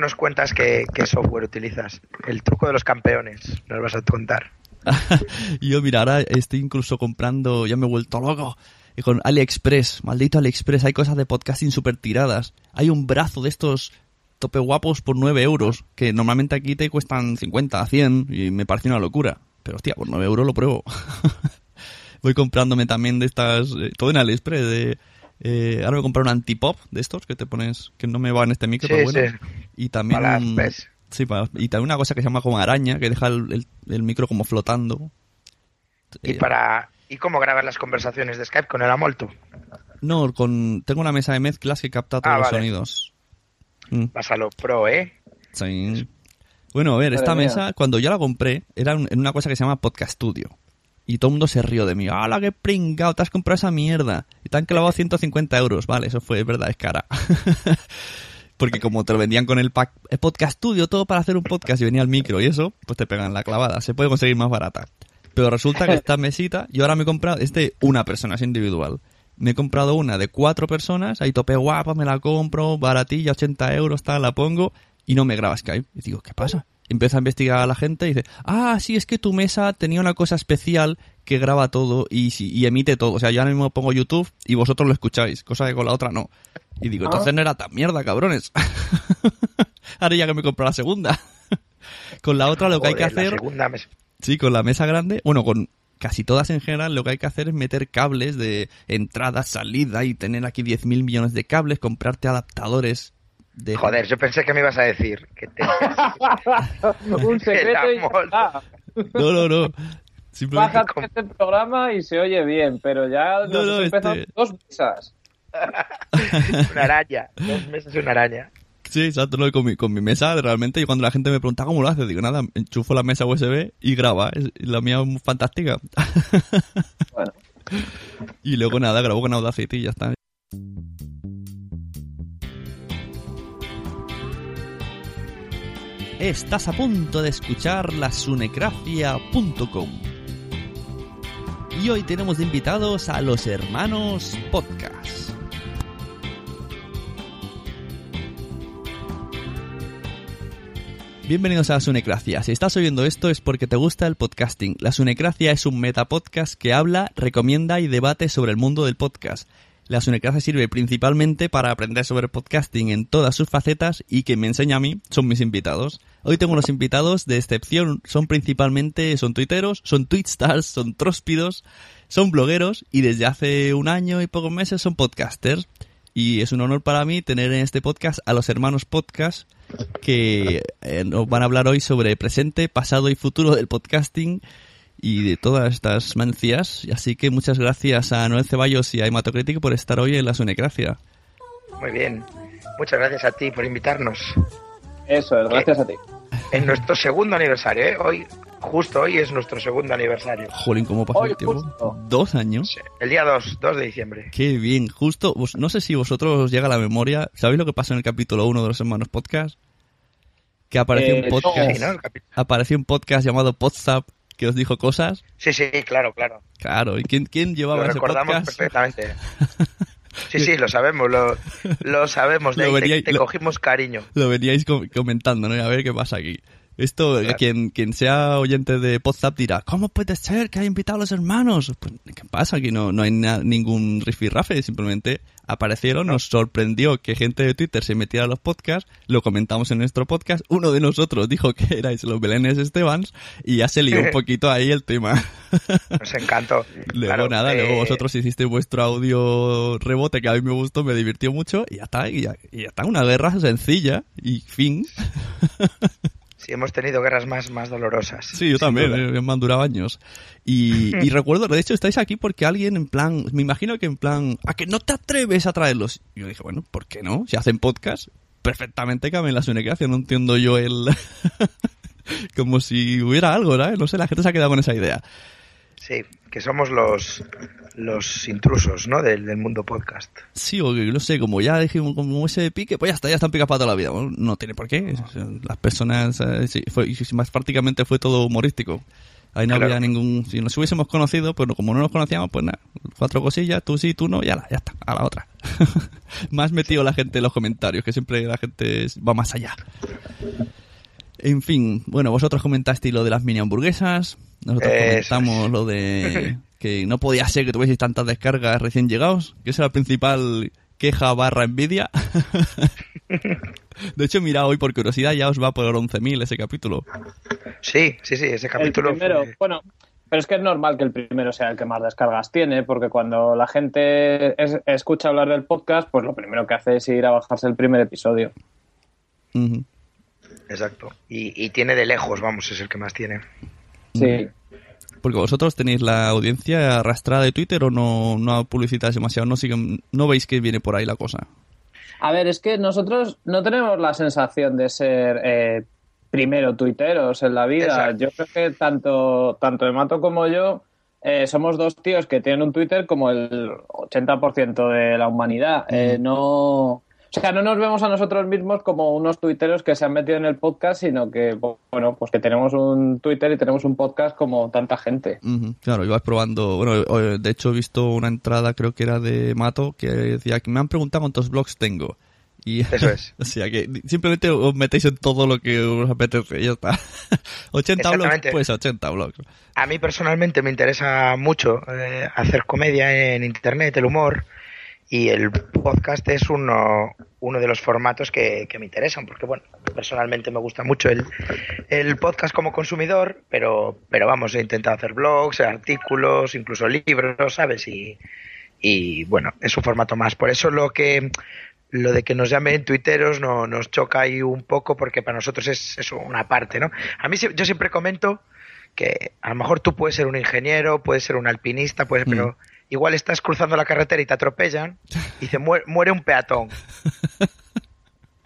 Nos cuentas qué, software utilizas. El truco de los campeones, nos vas a contar. Yo, mira, ahora estoy incluso comprando, ya me he vuelto loco, y con AliExpress, maldito AliExpress, hay cosas de podcasting súper tiradas. Hay un brazo de estos tope guapos por 9 euros, que normalmente aquí te cuestan 50, 100, y me parece una locura. Pero hostia, por 9 euros lo pruebo. Voy comprándome también de estas, eh, todo en AliExpress, de... Eh, ahora voy a comprar un antipop de estos que te pones, que no me va en este micro, Sí, pero bueno. sí. Y también, Para un- sí, para- y también una cosa que se llama como araña, que deja el, el- el micro como flotando. Y Eh, para ¿Y cómo grabas las conversaciones de Skype con el Amolto? No, con, tengo una mesa de mezclas que capta todos Ah, los vale. sonidos. Mm, Vas a lo pro, ¿eh? sí. Bueno, a ver, esta mía. mesa, cuando yo la compré, era un- en una cosa que se llama Podcast Studio. Y todo el mundo se rió de mí. ¡Hala, qué pringao! Te has comprado esa mierda. Y te han clavado 150 euros. Vale, eso fue, es verdad, es cara. Porque como te lo vendían con el pack eh, Podcast Studio, todo para hacer un podcast y venía el micro y eso, pues te pegan la clavada. Se puede conseguir más barata. Pero resulta que esta mesita, yo ahora me he comprado, es de una persona, es individual. Me he comprado una de cuatro personas, ahí tope guapa, me la compro, baratilla, 80 euros, tal, la pongo, y no me graba Skype. Y digo, ¿qué pasa? Empieza a investigar a la gente y dice, ah, sí, es que tu mesa tenía una cosa especial que graba todo y, y emite todo. O sea, yo ahora mismo pongo YouTube y vosotros lo escucháis, cosa que con la otra no. Y digo, entonces no era tan mierda, cabrones. ahora ya que me compro la segunda. con la otra lo que hay que hacer... Sí, con la mesa grande, bueno, con casi todas en general, lo que hay que hacer es meter cables de entrada, salida y tener aquí 10.000 millones de cables, comprarte adaptadores de... Joder, yo pensé que me ibas a decir que te... Un secreto y. No, no, no. Simplemente... Bájate este programa y se oye bien, pero ya nos No, no, este- dos mesas. una araña. Dos meses una araña. Sí, exacto, no, con, mi, con mi mesa, realmente, y cuando la gente me pregunta cómo lo hace, digo, nada, enchufo la mesa USB y graba. Es- la mía es fantástica. Bueno, y luego nada, grabo con Audacity y ya está. Estás a punto de escuchar la sunecracia.com. Y hoy tenemos invitados a los hermanos Podcast. Bienvenidos a Sunecracia. Si estás oyendo esto es porque te gusta el podcasting. La Sunecracia es un metapodcast que habla, recomienda y debate sobre el mundo del podcast. La Sunecracia sirve principalmente para aprender sobre podcasting en todas sus facetas y quien me enseña a mí son mis invitados. Hoy tengo unos invitados de excepción, son principalmente, son tuiteros, son tweetstars, son tróspidos, son blogueros y desde hace un año y pocos meses son podcasters. Y es un honor para mí tener en este podcast a los hermanos podcast que eh, nos van a hablar hoy sobre presente, pasado y futuro del podcasting y de todas estas mancias. Así que muchas gracias a Noel Ceballos y a Hematocrítico por estar hoy en la Sunecracia. Muy bien. Muchas gracias a ti por invitarnos. eso es, gracias a ti. En nuestro segundo aniversario, ¿eh? Hoy, justo hoy es nuestro segundo aniversario. Jolín, ¿cómo Hoy el tiempo? justo. Dos años. Sí, El día 2, 2 de diciembre. Qué bien. Justo, vos- no sé si vosotros os llega a la memoria. ¿Sabéis lo que pasó en el capítulo 1 de los hermanos podcast? Que apareció Eh, un podcast. Sí, ¿no? Apareció un podcast llamado Podzap que os dijo cosas. Sí, sí, claro, claro. Claro, ¿y quién, quién Lo llevaba ese recordamos podcast? perfectamente. Sí, sí, lo sabemos, lo, lo sabemos. De Lo ahí te- te, lo- cogimos cariño. Lo veníais com- comentando, ¿no? Y a ver qué pasa aquí. Esto, Claro. quien, quien sea oyente de WhatsApp dirá, ¿cómo puede ser que haya invitado a los hermanos? Pues, ¿qué pasa? Aquí no, no hay ningún rifirrafe, simplemente aparecieron, nos sorprendió que gente de Twitter se metiera a los podcasts, lo comentamos en nuestro podcast, uno de nosotros dijo que erais los Belenes Estebans y ya se lió un poquito ahí el tema. Nos encantó. Luego Claro, nada, luego eh, vosotros hicisteis vuestro audio rebote que a mí me gustó, me divirtió mucho y ya está, y ya, y ya está, una guerra sencilla y fin. Sí, hemos tenido guerras más, más dolorosas. Sí, yo también, eh, me han durado años. Y, y recuerdo, de hecho, estáis aquí porque alguien en plan, me imagino que en plan, ¿a que no te atreves a traerlos? Y yo dije, bueno, ¿por qué no? Si hacen podcast, perfectamente caben las gracia, no entiendo yo el... Como si hubiera algo, ¿verdad? No sé, la gente se ha quedado con esa idea. Sí, que somos los, los intrusos, ¿no? Del, del mundo podcast. Sí, o que, no sé, como ya dijimos, como ese pique, pues ya está, ya están picadas para toda la vida. Bueno, no tiene por qué. Las personas, eh, sí, fue, y más prácticamente fue todo humorístico. Ahí no Claro. había ningún, si nos hubiésemos conocido, pues como no nos conocíamos, pues nada, cuatro cosillas, tú sí, tú no, ya, la- ya está, a la otra. más metido la gente en los comentarios, que siempre la gente va más allá. En fin, bueno, vosotros comentasteis lo de las mini hamburguesas, nosotros Eso comentamos es. lo de que no podía ser que tuvieseis tantas descargas recién llegados, que esa era la principal queja barra envidia. de hecho, mira, hoy por curiosidad ya os va por 11.000 ese capítulo. Sí, sí, sí, ese El capítulo primero, fue- bueno, pero es que es normal que el primero sea el que más descargas tiene, porque cuando la gente es- escucha hablar del podcast, pues lo primero que hace es ir a bajarse el primer episodio. Exacto. Y, y tiene de lejos, vamos, es el que más tiene. Sí. Porque vosotros tenéis la audiencia arrastrada de Twitter o no, no publicitáis demasiado, no siguen, no veis que viene por ahí la cosa. A ver, es que nosotros no tenemos la sensación de ser eh, primero tuiteros en la vida. Exacto. Yo creo que tanto, tanto Emato como yo eh, somos dos tíos que tienen un Twitter como el 80% de la humanidad. Eh, no. O sea, no nos vemos a nosotros mismos como unos tuiteros que se han metido en el podcast, sino que, bueno, pues que tenemos un Twitter y tenemos un podcast como tanta gente. Claro, ibas probando. Bueno, eh, de hecho he visto una entrada, creo que era de Mato, que decía que me han preguntado cuántos blogs tengo. Y, Eso es. o sea que simplemente os metéis en todo lo que os apetece y ya está. 80 blogs, pues 80 blogs. A mí personalmente me interesa mucho eh, hacer comedia en internet, el humor, y el podcast es uno, uno de los formatos que, que me interesan, porque bueno, personalmente me gusta mucho el, el podcast como consumidor, pero, pero vamos, he intentado hacer blogs, artículos, incluso libros, ¿sabes? Y, y bueno, es un formato más. Por eso lo que lo de que nos llamen tuiteros no, nos choca ahí un poco porque para nosotros es, es una parte, ¿no? A mí yo siempre comento que a lo mejor tú puedes ser un ingeniero, puedes ser un alpinista, puedes, pero igual estás cruzando la carretera y te atropellan y dice muere, un peatón.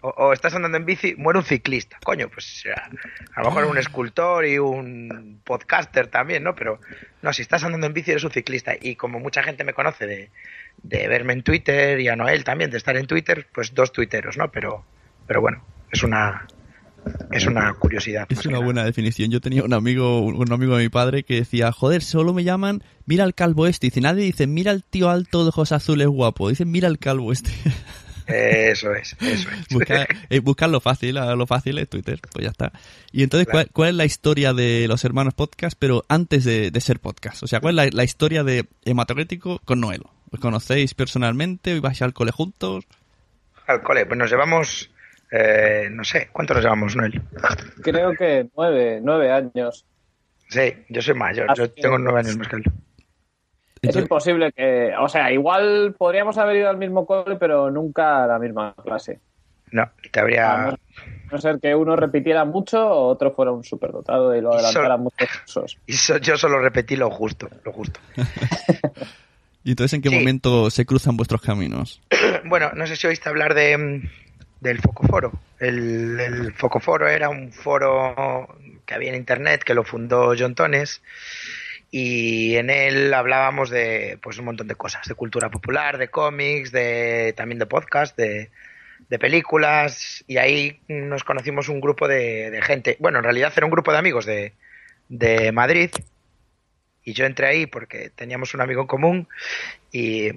O, o estás andando en bici, muere un ciclista. Coño, pues a, a lo mejor un escultor y un podcaster también, ¿no? Pero no, si estás andando en bici eres un ciclista. Y como mucha gente me conoce de, de verme en Twitter y a Noel también de estar en Twitter, pues dos tuiteros, ¿no? Pero, pero bueno, es una es una curiosidad. Es una buena definición. Yo tenía un amigo, un amigo de mi padre que decía, joder, solo me llaman, mira al calvo este. Dice, nadie dice, mira al tío alto de ojos azules guapo. Dicen, mira al calvo este. Eso es, eso es. Buscar, eh, buscar lo fácil, lo fácil es Twitter, pues ya está. Y entonces, Claro. ¿cuál, cuál es la historia de los hermanos podcast, pero antes de, de ser podcast? O sea, ¿cuál es la, la historia de Hematocrítico con Noelo? ¿Os conocéis personalmente? ¿Vais al cole juntos? Al cole, pues nos llevamos, eh, no sé, ¿cuánto nos llevamos, Noel? Creo que nueve, nueve años. Sí, yo soy mayor, Así yo tengo nueve años más que él. Es imposible que, o sea, igual podríamos haber ido al mismo cole, pero nunca a la misma clase. No, te habría... A no ser que uno repitiera mucho o otro fuera un superdotado y lo adelantara muchos cursos. Y so- yo solo repetí lo justo, lo justo. ¿Y entonces en qué Sí. momento se cruzan vuestros caminos? Bueno, no sé si oíste hablar de mm, del Focoforo. El, el Focoforo era un foro que había en internet que lo fundó John Tones y en él hablábamos de pues un montón de cosas, de cultura popular, de cómics, de también de podcast, de, de películas y ahí nos conocimos un grupo de, de gente. Bueno, en realidad era un grupo de amigos de, de Madrid y yo entré ahí porque teníamos un amigo en común y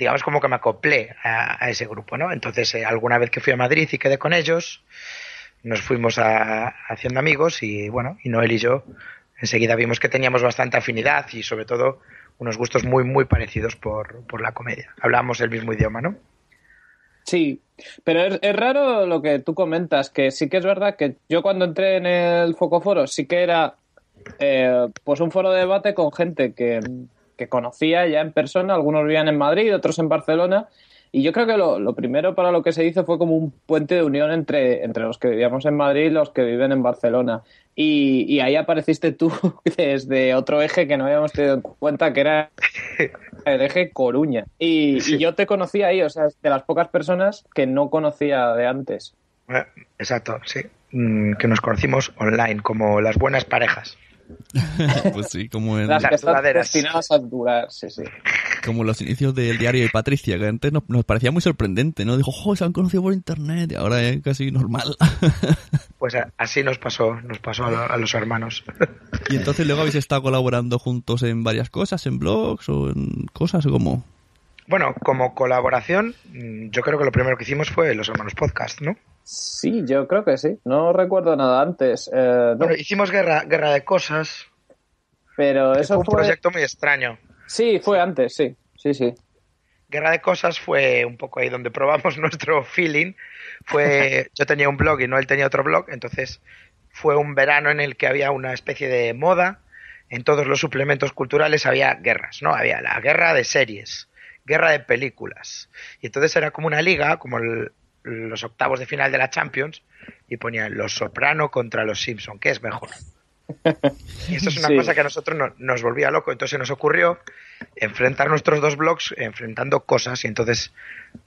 digamos como que me acoplé a, ese grupo, ¿no? Entonces, eh, alguna vez que fui a Madrid y quedé con ellos, nos fuimos a, haciendo amigos y bueno, y Noel y yo enseguida vimos que teníamos bastante afinidad y sobre todo unos gustos muy, muy parecidos por, por la comedia. Hablamos el mismo idioma, ¿no? Sí, pero es, es, raro lo que tú comentas, que sí que es verdad que yo cuando entré en el Focoforo sí que era eh, pues un foro de debate con gente que, que, conocía ya en persona, algunos vivían en Madrid, otros en Barcelona, y yo creo que lo, lo, primero para lo que se hizo fue como un puente de unión entre, entre los que vivíamos en Madrid y los que viven en Barcelona. Y, y, ahí apareciste tú desde otro eje que no habíamos tenido en cuenta, que era el eje Coruña. Y, sí. y, yo te conocí ahí, o sea, de las pocas personas que no conocía de antes. Exacto, sí. Mm, que nos conocimos online, como las buenas parejas. pues sí, como en las destinadas a durar, sí, sí. Como los inicios del diario de Patricia, que antes nos, nos parecía muy sorprendente, ¿no? Dijo, ¡oh, se han conocido por internet! Y ahora es casi normal. pues así nos pasó, nos pasó a, a los hermanos. y entonces luego habéis estado colaborando juntos en varias cosas, en blogs o en cosas como... Bueno, como colaboración, yo creo que lo primero que hicimos fue los hermanos podcast, ¿no? Sí, yo creo que sí. No recuerdo nada antes. Eh, no. Bueno, hicimos guerra, guerra de cosas. Pero eso fue un fue... proyecto muy extraño. Sí, fue antes, sí. Sí, sí. Guerra de cosas fue un poco ahí donde probamos nuestro feeling. Fue, yo tenía un blog y no él tenía otro blog, entonces fue un verano en el que había una especie de moda. En todos los suplementos culturales había guerras, ¿no? Había la guerra de series, guerra de películas. Y entonces era como una liga, como el, los octavos de final de la Champions y ponían Los Soprano contra Los Simpson, ¿qué es mejor? Y eso es una sí. cosa que a nosotros no, nos volvía loco, entonces nos ocurrió enfrentar nuestros dos blogs enfrentando cosas y entonces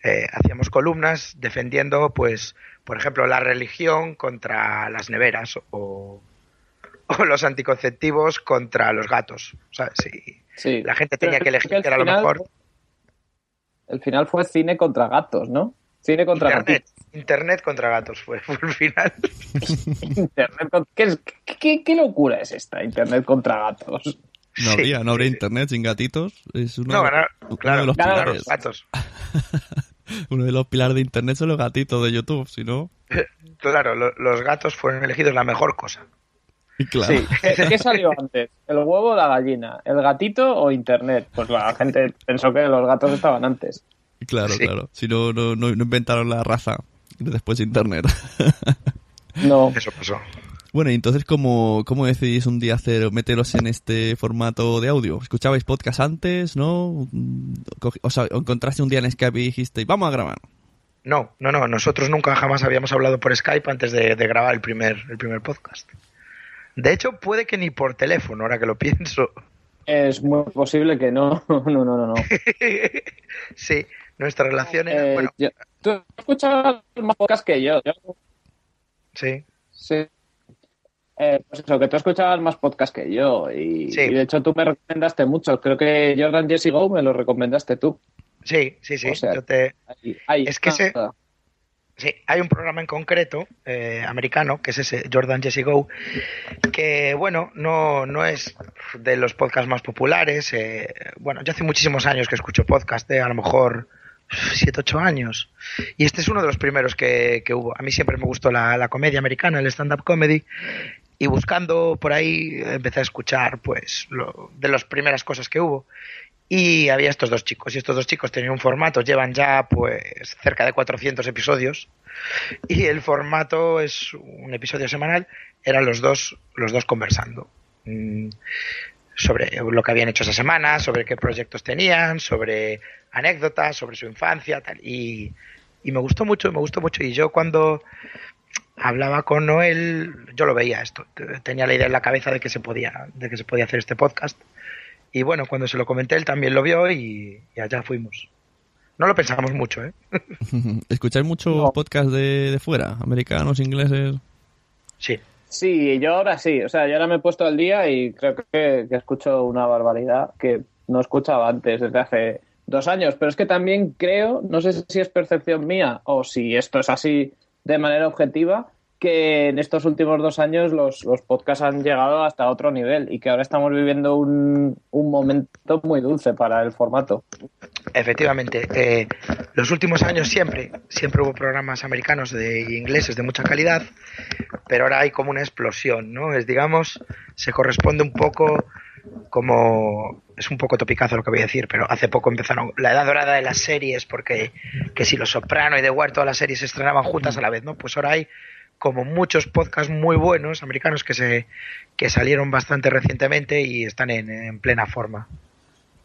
eh, hacíamos columnas defendiendo, pues, por ejemplo, la religión contra las neveras o, o los anticonceptivos contra los gatos. O sea, si sí. la gente tenía que elegir que era lo mejor. El final fue cine contra gatos, ¿no? Cine contra Internet, gatos. Internet contra gatos fue, fue el final. Internet contra... ¿Qué, qué, ¿Qué, locura es esta? Internet contra gatos. No habría, sí, no habría sí. internet sin gatitos. Es uno, no, no, uno claro, de los claro, pilares. los gatos. uno de los pilares de internet son los gatitos de YouTube, si no. Claro, lo, los gatos fueron elegidos la mejor cosa. Claro. Sí. ¿Qué, ¿Qué, salió antes? ¿El huevo o la gallina? ¿El gatito o internet? Pues la gente pensó que los gatos estaban antes. Claro, sí. claro. Si no, no, no, inventaron la raza después de internet. no. Eso pasó. Bueno, y entonces, ¿cómo, ¿cómo decidís un día hacer, meteros en este formato de audio? ¿Escuchabais podcast antes, no? O sea, encontraste un día en Skype y dijiste, vamos a grabar. No, no, no. Nosotros nunca jamás habíamos hablado por Skype antes de, de grabar el primer, el primer podcast. De hecho, puede que ni por teléfono, ahora que lo pienso. Es muy posible que no. No, no, no, no. sí, nuestra relación era. Eh, bueno. yo, tú escuchabas más podcast que yo. yo... Sí. Sí. Eh, pues eso, que tú escuchabas más podcast que yo. Y, sí. y, de hecho tú me recomendaste mucho. Creo que Jordan Jesse Go me lo recomendaste tú. Sí, sí, sí. O sea, yo te... ahí, ahí es que se. Sí, hay un programa en concreto eh, americano, que es ese Jordan Jesse Go, que bueno, no, no es de los podcasts más populares. Eh, bueno, yo hace muchísimos años que escucho podcast, eh, a lo mejor 7, 8 años. Y este es uno de los primeros que, que hubo. A mí siempre me gustó la, la comedia americana, el stand-up comedy. Y buscando por ahí empecé a escuchar pues lo, de las primeras cosas que hubo. Y había estos dos chicos, y estos dos chicos tenían un formato, llevan ya pues cerca de 400 episodios, y el formato es un episodio semanal, eran los dos, los dos conversando mmm, sobre lo que habían hecho esa semana, sobre qué proyectos tenían, sobre anécdotas, sobre su infancia, tal, y, y me gustó mucho, me gustó mucho, y yo cuando hablaba con Noel, yo lo veía esto, tenía la idea en la cabeza de que se podía, de que se podía hacer este podcast, y bueno, cuando se lo comenté, él también lo vio y, y allá fuimos. No lo pensamos mucho, ¿eh? ¿Escucháis muchos no. podcasts de, de, fuera? ¿Americanos, ingleses? Sí. Sí, yo ahora sí. O sea, yo ahora me he puesto al día y creo que, que escucho una barbaridad que no escuchaba antes, desde hace dos años. Pero es que también creo, no sé si es percepción mía o si esto es así de manera objetiva, que en estos últimos dos años los, los podcasts han llegado hasta otro nivel y que ahora estamos viviendo un, un momento muy dulce para el formato. Efectivamente, eh, los últimos años siempre, siempre hubo programas americanos de ingleses de mucha calidad, pero ahora hay como una explosión, ¿no? Es, digamos, se corresponde un poco como es un poco topicazo lo que voy a decir, pero hace poco empezaron la edad dorada de las series, porque que si Los Soprano y The Wire, todas las series se estrenaban juntas a la vez, ¿no? Pues ahora hay como muchos podcasts muy buenos americanos que se que salieron bastante recientemente y están en, en plena forma.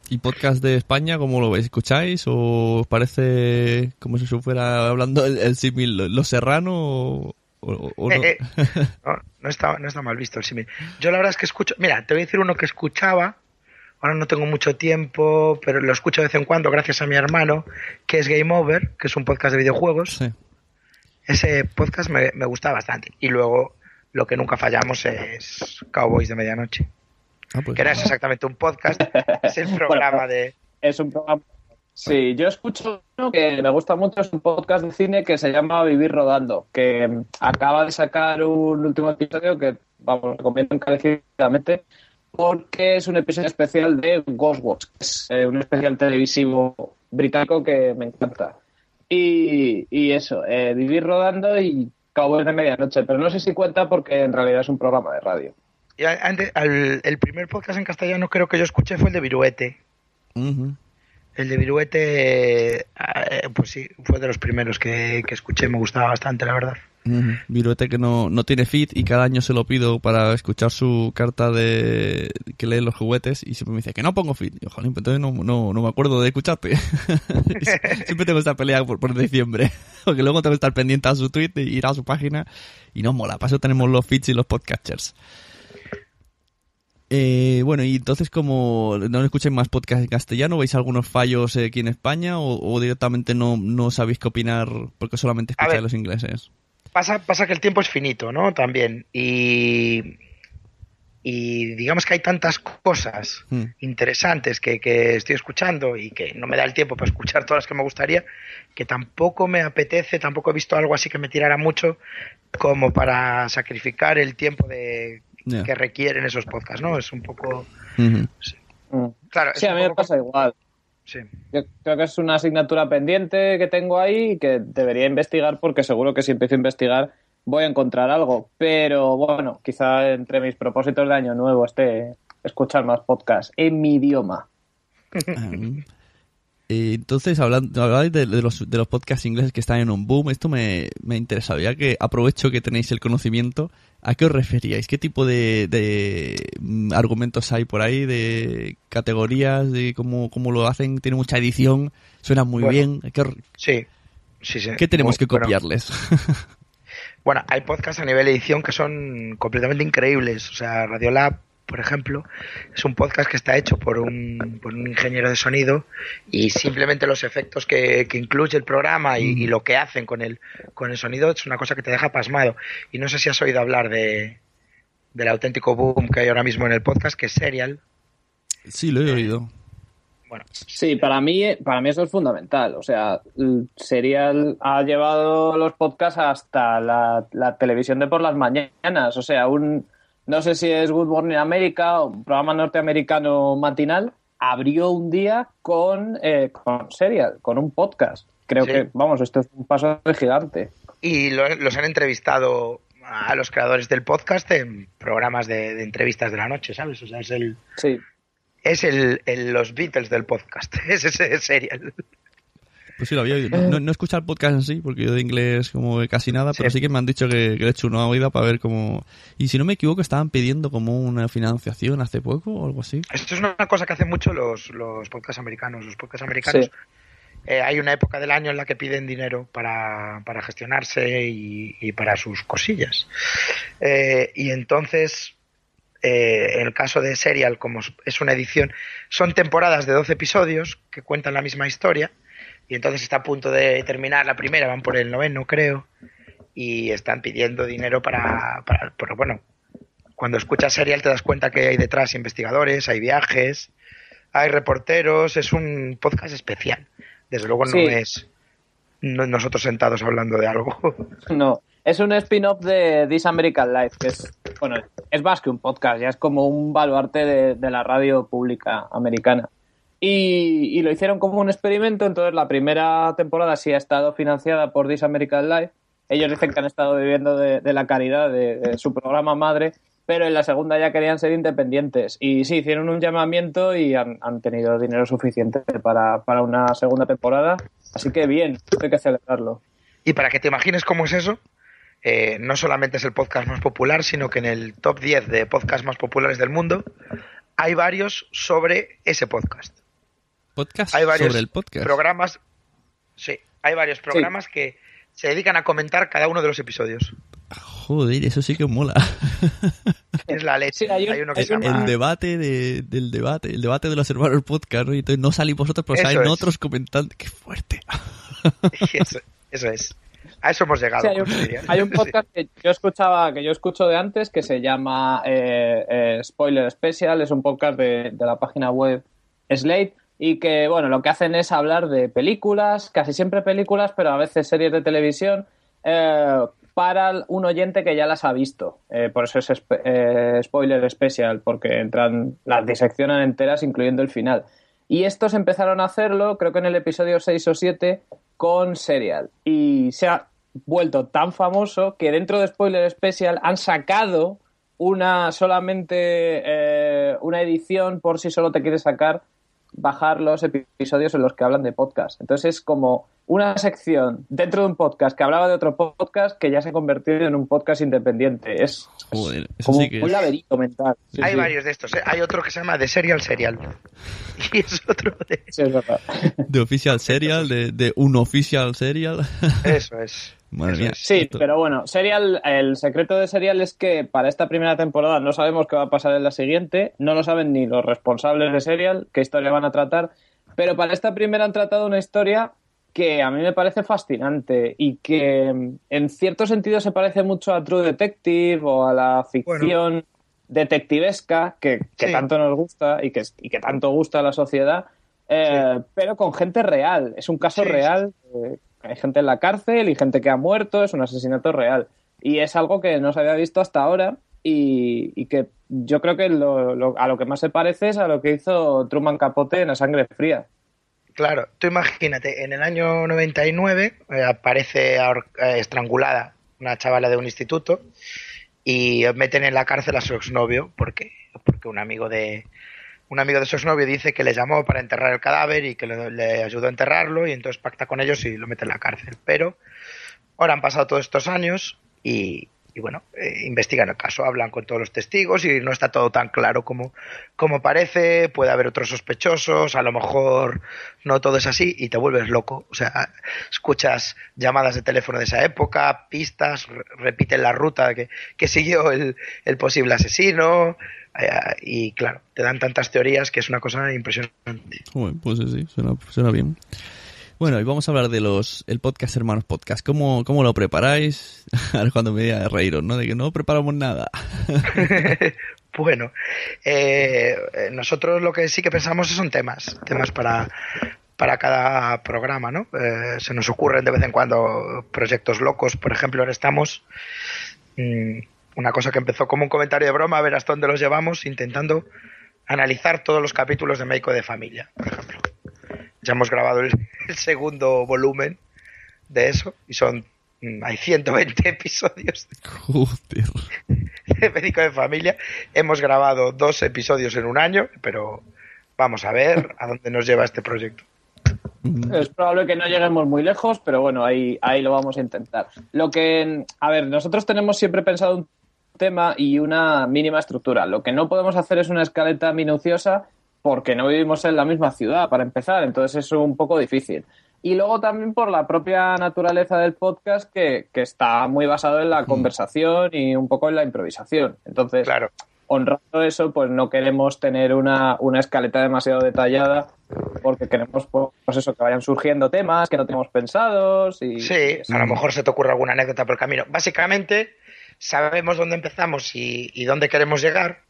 ¿Y podcast de España, cómo lo veis? ¿Escucháis? ¿O os parece como si se fuera hablando el, el símil Los Serrano? O, o- o no? Eh, eh, no, no está, no está mal visto el símil. Yo la verdad es que escucho, mira, te voy a decir uno que escuchaba, ahora no tengo mucho tiempo, pero lo escucho de vez en cuando gracias a mi hermano, que es Game Over, que es un podcast de videojuegos. Sí. Ese podcast me, me gusta bastante. Y luego lo que nunca fallamos es Cowboys de Medianoche, Ah, pues- que no es exactamente un podcast, es el programa de... Es un programa. Sí, yo escucho uno que me gusta mucho, es un podcast de cine que se llama Vivir Rodando, que mm, acaba de sacar un último episodio que, vamos, recomiendo encarecidamente, porque es un episodio especial de Ghostwatch, que es eh, un especial televisivo británico que me encanta. Y, y eso, eh, Vivir Rodando y Cowboys de Medianoche, pero no sé si cuenta porque en realidad es un programa de radio. Y antes, al- el primer podcast en castellano creo que yo escuché fue el de Viruete. El de Viruete, eh, pues sí, fue de los primeros que, que escuché, me gustaba bastante, la verdad. Ujú. Viruete que no, no tiene feed y cada año se lo pido para escuchar su carta de que lee los juguetes y siempre me dice que no pongo feed. Y yo, jolín, pues entonces no, no, no me acuerdo de escucharte. siempre tengo esta pelea por, por diciembre. Porque luego tengo que estar pendiente a su tweet y ir a su página y no mola. Para eso tenemos los feeds y los podcasters. Eh, bueno, y entonces como no escucháis más podcast en castellano, ¿veis algunos fallos eh, aquí en España o, o directamente no, no sabéis qué opinar porque solamente A escucháis ver. los ingleses? Pasa, pasa que el tiempo es finito, ¿no? También. Y, y digamos que hay tantas cosas Hmm. interesantes que, que estoy escuchando y que no me da el tiempo para escuchar todas las que me gustaría, que tampoco me apetece, tampoco he visto algo así que me tirara mucho como para sacrificar el tiempo de Que requieren esos podcasts, ¿no? Es un poco... Ujú. Mm. Claro, es Sí, a mí me pasa igual. Sí. Yo creo que es una asignatura pendiente que tengo ahí y que debería investigar porque seguro que si empiezo a investigar voy a encontrar algo. Pero bueno, quizá entre mis propósitos de año nuevo esté escuchar más podcasts en mi idioma. Eh, entonces, hablando, hablabais de, de los, de los podcasts ingleses que están en un boom, esto me, me ha interesado. Ya que aprovecho que tenéis el conocimiento, ¿a qué os referíais? ¿Qué tipo de, de, mm, argumentos hay por ahí? ¿De categorías? ¿De cómo, cómo lo hacen? ¿Tiene mucha edición? ¿Suena muy Bueno. bien? ¿Qué, Sí. Sí, sí. qué tenemos que Bueno, copiarles? Bueno, hay podcasts a nivel edición que son completamente increíbles. O sea, Radiolab, por ejemplo, es un podcast que está hecho por un, por un ingeniero de sonido y simplemente los efectos que, que incluye el programa y, y lo que hacen con el, con el sonido es una cosa que te deja pasmado. Y no sé si has oído hablar de del auténtico boom que hay ahora mismo en el podcast, que es Serial. sí, lo he oído. Bueno, Sí, para mí, para mí eso es fundamental. O sea, Serial ha llevado los podcasts hasta la, la televisión de por las mañanas. O sea, un no sé si es Good Morning America o un programa norteamericano matinal, abrió un día con, eh, con Serial, con un podcast. Creo Sí. que, vamos, esto es un paso de gigante. y lo- los han entrevistado a los creadores del podcast en programas de, de entrevistas de la noche, ¿sabes? O sea, es el, Sí. es el, el- los Beatles del podcast. Es ese serial. Pues sí, lo había oído. No, no, no he escuchado el podcast en sí, porque yo de inglés como casi nada, pero Sí. sí que me han dicho que, que le he hecho una oída para ver cómo... Y si no me equivoco, estaban pidiendo como una financiación hace poco o algo así. Esto es una cosa que hacen mucho los, los podcasts americanos. Los podcasts americanos. Sí. eh, hay una época del año en la que piden dinero para, para gestionarse y, y para sus cosillas. Eh, y entonces, eh, en el caso de Serial, como es una edición, son temporadas de 12 episodios que cuentan la misma historia. Y entonces está a punto de terminar la primera, van por el noveno, creo. Y están pidiendo dinero para, para pero bueno, cuando escuchas Serial te das cuenta que hay detrás investigadores, hay viajes, hay reporteros, es un podcast especial. Desde luego no Sí. es no- nosotros sentados hablando de algo. No. Es un spin-off de This American Life, que es, bueno, es más que un podcast, ya es como un baluarte de, de la radio pública americana. Y, lo hicieron como un experimento, entonces la primera temporada sí ha estado financiada por This American Life. Ellos dicen que han estado viviendo de, la caridad de, de, su programa madre, pero en la segunda ya querían ser independientes. Y sí, hicieron un llamamiento y han, han tenido dinero suficiente para, para, una segunda temporada. Así que bien, hay que celebrarlo. Y para que te imagines cómo es eso, eh, no solamente es el podcast más popular, sino que en el top 10 de podcasts más populares del mundo hay varios sobre ese podcast. ¿Podcast hay varios sobre el podcast? Programas, sí, hay varios programas sí. que se dedican a comentar cada uno de los episodios. Joder, eso sí que mola. Es la leche. Sí, hay, un, hay, uno que se llama... El debate de, del debate, el debate de los hermanos podcast, ¿no? Y entonces no salís vosotros, pero salen es. otros comentando. ¡Qué fuerte! Eso, eso, es. A eso hemos llegado. Sí, hay, un, hay, un, podcast que yo escuchaba, que yo escucho de antes, que se llama eh, eh, Spoiler Special. Es un podcast de, de la página web Slate y que, bueno, lo que hacen es hablar de películas, casi siempre películas, pero a veces series de televisión, eh, para un oyente que ya las ha visto. Eh, por eso es eh, spoiler especial, porque entran, las diseccionan enteras, incluyendo el final. Y estos empezaron a hacerlo, creo que en el episodio 6 o 7, con Serial. Y se ha vuelto tan famoso que dentro de Spoiler Special han sacado una solamente una edición por si solo te quieres sacar bajar los episodios en los que hablan de podcast. Entonces es como una sección dentro de un podcast que hablaba de otro podcast que ya se ha convertido en un podcast independiente. Es, Joder, como sí que un es. laberinto mental. Sí, hay sí. varios de estos. ¿eh? Hay otro que se llama The Serial Serial. Y es otro de... Sí, es verdad. De Official Serial, de, de un Official Serial. Eso es. Madre mía. Sí, pero bueno, Serial, el secreto de Serial es que para esta primera temporada no sabemos qué va a pasar en la siguiente, no lo saben ni los responsables de Serial, qué historia van a tratar, pero para esta primera han tratado una historia que a mí me parece fascinante y que mm, en cierto sentido se parece mucho a True Detective o a la ficción detectivesca que, que Sí. tanto nos gusta y que, y que tanto gusta a la sociedad, eh, pero con gente real. Es un caso sí. real. eh, hay gente en la cárcel y gente que ha muerto, es un asesinato real. Y es algo que no se había visto hasta ahora y, y que yo creo que lo- lo- a lo que más se parece es a lo que hizo Truman Capote en La Sangre Fría. Claro, tú imagínate, en el año 99 eh, aparece eh, estrangulada una chavala de un instituto y meten en la cárcel a su exnovio porque, porque un amigo de un amigo de su exnovio dice que le llamó para enterrar el cadáver y que le, le ayudó a enterrarlo y entonces pacta con ellos y lo mete en la cárcel. Pero ahora han pasado todos estos años y, y bueno, eh, investigan el caso, hablan con todos los testigos y no está todo tan claro como, como parece, puede haber otros sospechosos, a lo mejor no todo es así y te vuelves loco. O sea, escuchas llamadas de teléfono de esa época, pistas, re- repiten la ruta que, que siguió el, el posible asesino eh, y claro, te dan tantas teorías que es una cosa impresionante. Pues sí, suena, suena bien. Bueno, y vamos a hablar de los el podcast Hermanos Podcast. ¿Cómo, cómo lo preparáis? Ahora cuando me diga reíros, ¿no? De que no preparamos nada. Bueno, eh, nosotros lo que sí que pensamos son temas, temas para, para cada programa, ¿no? Eh, se nos ocurren de vez en cuando proyectos locos, por ejemplo, ahora estamos, mm, una cosa que empezó como un comentario de broma, a ver hasta dónde los llevamos, intentando analizar todos los capítulos de Médico de Familia, por ejemplo. Ya hemos grabado el, el segundo volumen de eso y son, mm, hay 120 episodios Joder. de médico de familia. Hemos grabado dos episodios en un año, pero vamos a ver a dónde nos lleva este proyecto. Es probable que no lleguemos muy lejos, pero bueno, ahí, ahí lo vamos a intentar. Lo que, a ver, nosotros tenemos siempre pensado un tema y una mínima estructura. Lo que no podemos hacer es una escaleta minuciosa porque no vivimos en la misma ciudad, para empezar, entonces es un poco difícil. Y luego también por la propia naturaleza del podcast que, que está muy basado en la conversación y un poco en la improvisación. Entonces, Claro, honrando eso, pues no queremos tener una, una escaleta demasiado detallada porque queremos pues eso que vayan surgiendo temas que no tenemos pensados y sí, a lo mejor se te ocurre alguna anécdota por el camino. Básicamente, sabemos dónde empezamos y, y dónde queremos llegar,